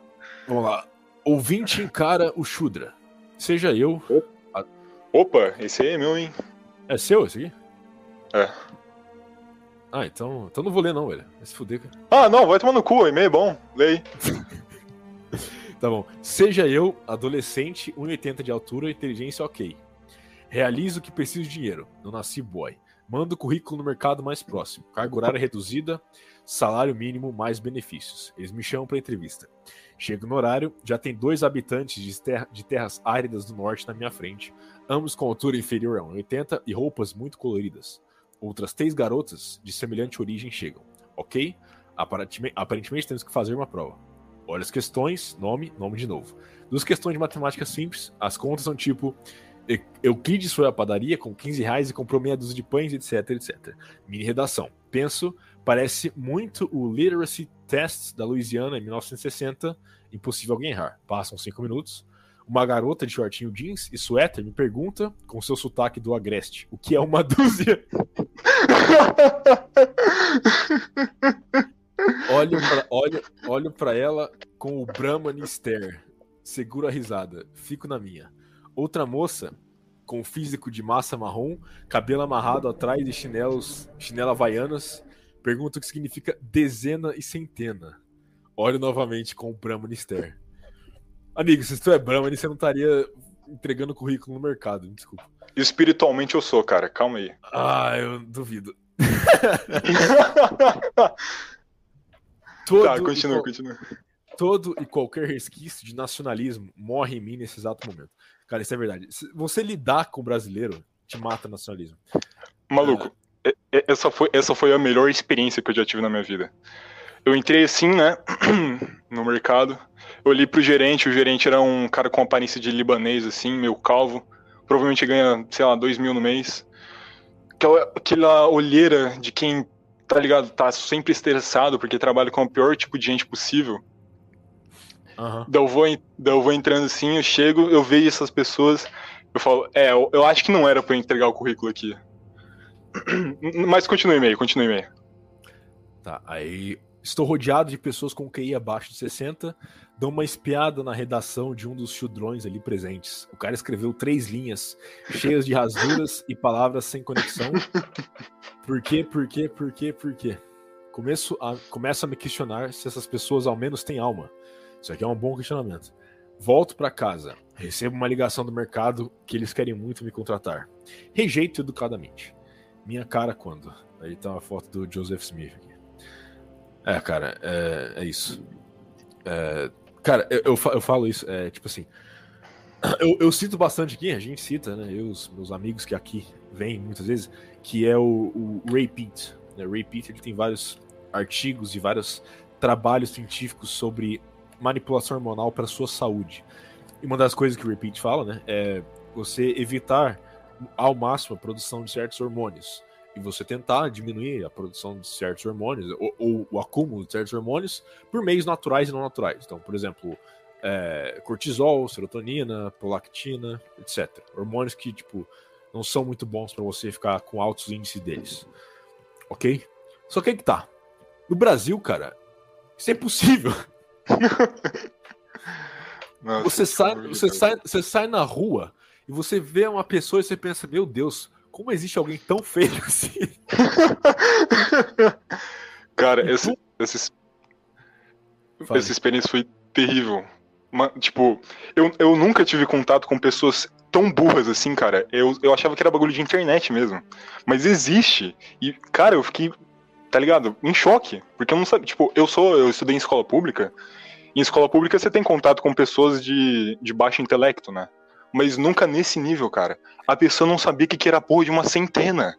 [SPEAKER 1] Vamos lá. Ouvinte encara o Shudra. Seja eu.
[SPEAKER 2] Opa, esse aí é meu, hein?
[SPEAKER 1] É seu esse aqui?
[SPEAKER 2] É.
[SPEAKER 1] Ah, então, então não vou ler não, velho. Vai se fuder, cara.
[SPEAKER 2] Ah, não, vai tomar no cu, e-mail é bom. Lei.
[SPEAKER 1] tá bom. Seja eu, adolescente, 1,80 de altura, inteligência ok. Realizo que preciso de dinheiro. Não nasci boy. Mando currículo no mercado mais próximo. Carga horária reduzida, salário mínimo mais benefícios. Eles me chamam para entrevista. Chego no horário, já tem dois habitantes de, terra, de terras áridas do norte na minha frente, ambos com altura inferior a 1,80 e roupas muito coloridas. Outras três garotas de semelhante origem chegam. Ok? Aparentemente, temos que fazer uma prova. Olha as questões, nome, nome de novo. Duas questões de matemática simples, as contas são tipo Euclides foi à padaria com 15 reais e comprou meia dúzia de pães, etc, etc. Mini redação. Penso, parece muito o Literacy Test da Louisiana em 1960. Impossível alguém errar. Passam cinco minutos. Uma garota de shortinho jeans e suéter me pergunta, com seu sotaque do Agreste, o que é uma dúzia? olho, pra, olho, olho pra ela com o Brahman Stare. Seguro a risada. Fico na minha. Outra moça, com físico de massa marrom, cabelo amarrado atrás e chinelos, chinela havaianas, pergunta o que significa dezena e centena. Olho novamente com o Brahman Stare. Amigo, se tu é Brahman, você não estaria entregando currículo no mercado, me desculpa.
[SPEAKER 2] Espiritualmente eu sou, cara, calma aí.
[SPEAKER 1] Ah, eu duvido.
[SPEAKER 2] Todo tá, continua, continua.
[SPEAKER 1] Todo e qualquer resquício de nacionalismo morre em mim nesse exato momento. Cara, isso é verdade. Se você lidar com o brasileiro, te mata nacionalismo.
[SPEAKER 2] Maluco, essa foi, essa foi a melhor experiência que eu já tive na minha vida. Eu entrei assim, né, no mercado. Eu olhei pro gerente, o gerente era um cara com aparência de libanês, assim, meio calvo. Provavelmente ganha, sei lá, dois mil no mês. Aquela, aquela olheira de quem, tá ligado, tá sempre estressado porque trabalha com o pior tipo de gente possível. Uhum. Daí, eu vou, daí eu vou entrando assim, eu chego, eu vejo essas pessoas, eu falo, é, eu, eu acho que não era para entregar o currículo aqui. Mas continue e-mail, continue e-mail.
[SPEAKER 1] Tá, aí estou rodeado de pessoas com QI abaixo de 60, dão uma espiada na redação de um dos chudrões ali presentes. O cara escreveu três linhas cheias de rasuras e palavras sem conexão. Por quê, por quê, por quê, por quê? Começo a, começo a me questionar se essas pessoas ao menos têm alma. Isso aqui é um bom questionamento. Volto para casa. Recebo uma ligação do mercado que eles querem muito me contratar. Rejeito educadamente. Minha cara quando? Aí tá uma foto do Joseph Smith aqui. É, cara, é, é isso. É, cara, eu, eu, falo isso, é, tipo assim. Eu, eu, cito bastante aqui, a gente cita, né? Eu, os meus amigos que aqui vêm muitas vezes, que é o, o Ray Peat. Né? Ray Peat ele tem vários artigos e vários trabalhos científicos sobre manipulação hormonal para sua saúde. E uma das coisas que o Repeat fala, né, é você evitar ao máximo a produção de certos hormônios e você tentar diminuir a produção de certos hormônios ou, ou o acúmulo de certos hormônios por meios naturais e não naturais. Então, por exemplo, é, cortisol, serotonina, prolactina, etc. Hormônios que tipo não são muito bons para você ficar com altos índices deles, ok? Só que aí que tá. No Brasil, cara, isso é impossível. Nossa, você, sai, você, sai, você sai na rua e você vê uma pessoa e você pensa, meu Deus, como existe alguém tão feio assim?
[SPEAKER 2] Cara, esse, esse, essa experiência foi terrível. Uma, tipo, eu, eu nunca tive contato com pessoas tão burras assim, cara. Eu, eu achava que era bagulho de internet mesmo. Mas existe. E, cara, eu fiquei, tá ligado? Em choque. Porque eu não sabia. Tipo, eu sou. Eu estudei em escola pública. Em escola pública você tem contato com pessoas de, de baixo intelecto, né? Mas nunca nesse nível, cara. A pessoa não sabia que, que era porra de uma centena.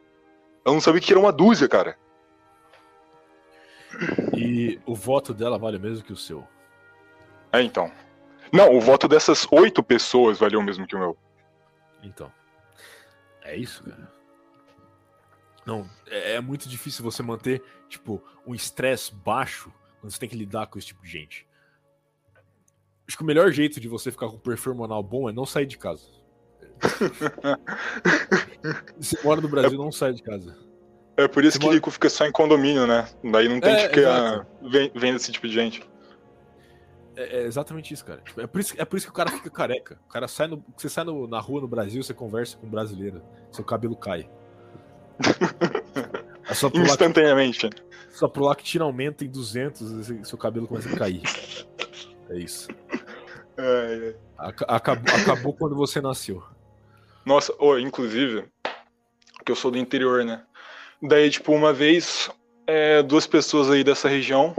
[SPEAKER 2] Ela não sabia que era uma dúzia, cara.
[SPEAKER 1] E o voto dela vale o mesmo que o seu?
[SPEAKER 2] É, então. Não, o voto dessas oito pessoas valeu o mesmo que o meu.
[SPEAKER 1] Então. É isso, cara. Não, é, é muito difícil você manter, tipo, um estresse baixo quando você tem que lidar com esse tipo de gente. Acho que o melhor jeito de você ficar com perfil hormonal bom é não sair de casa. Se mora no Brasil, é, não sai de casa.
[SPEAKER 2] É por isso você que mora... rico fica só em condomínio, né? Daí não tem é, que ficar vendo esse tipo de gente.
[SPEAKER 1] É, é, exatamente isso, cara. Tipo, é, por isso, é por isso que o cara fica careca. O cara sai no. Você sai no, na rua no Brasil, você conversa com um brasileiro, seu cabelo cai.
[SPEAKER 2] É só Instantaneamente.
[SPEAKER 1] Lá, só pro lactina aumenta em 200, seu cabelo começa a cair. É isso. É, é. Acabou, acabou quando você nasceu.
[SPEAKER 2] Nossa, oh, inclusive, que eu sou do interior, né? Daí, tipo, uma vez, é, duas pessoas aí dessa região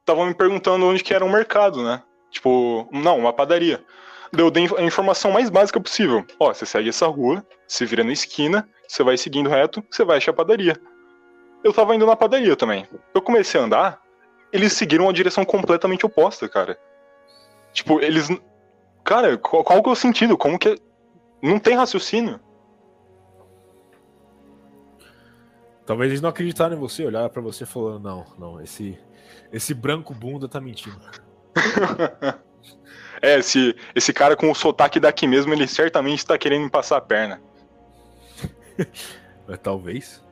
[SPEAKER 2] estavam me perguntando onde que era um mercado, né? Tipo, não, uma padaria. Daí eu dei a informação mais básica possível. Ó, você segue essa rua, se vira na esquina, você vai seguindo reto, você vai achar a padaria. Eu tava indo na padaria também. Eu comecei a andar, eles seguiram uma direção completamente oposta, cara. Tipo, eles. Cara, qual, qual que é o sentido? Como que. Não tem raciocínio.
[SPEAKER 1] Talvez eles não acreditaram em você, olhar para você falando, não, não, esse, esse branco bunda tá mentindo.
[SPEAKER 2] é, esse, esse cara com o sotaque daqui mesmo, ele certamente tá querendo me passar a perna.
[SPEAKER 1] Mas talvez.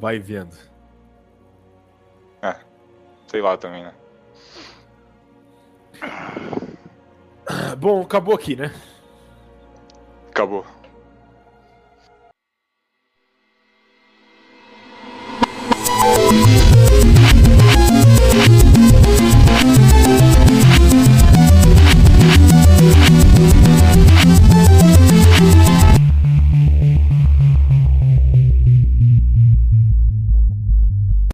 [SPEAKER 1] Vai vendo.
[SPEAKER 2] É, sei lá também, né?
[SPEAKER 1] Ah, bom, acabou aqui, né?
[SPEAKER 2] Acabou.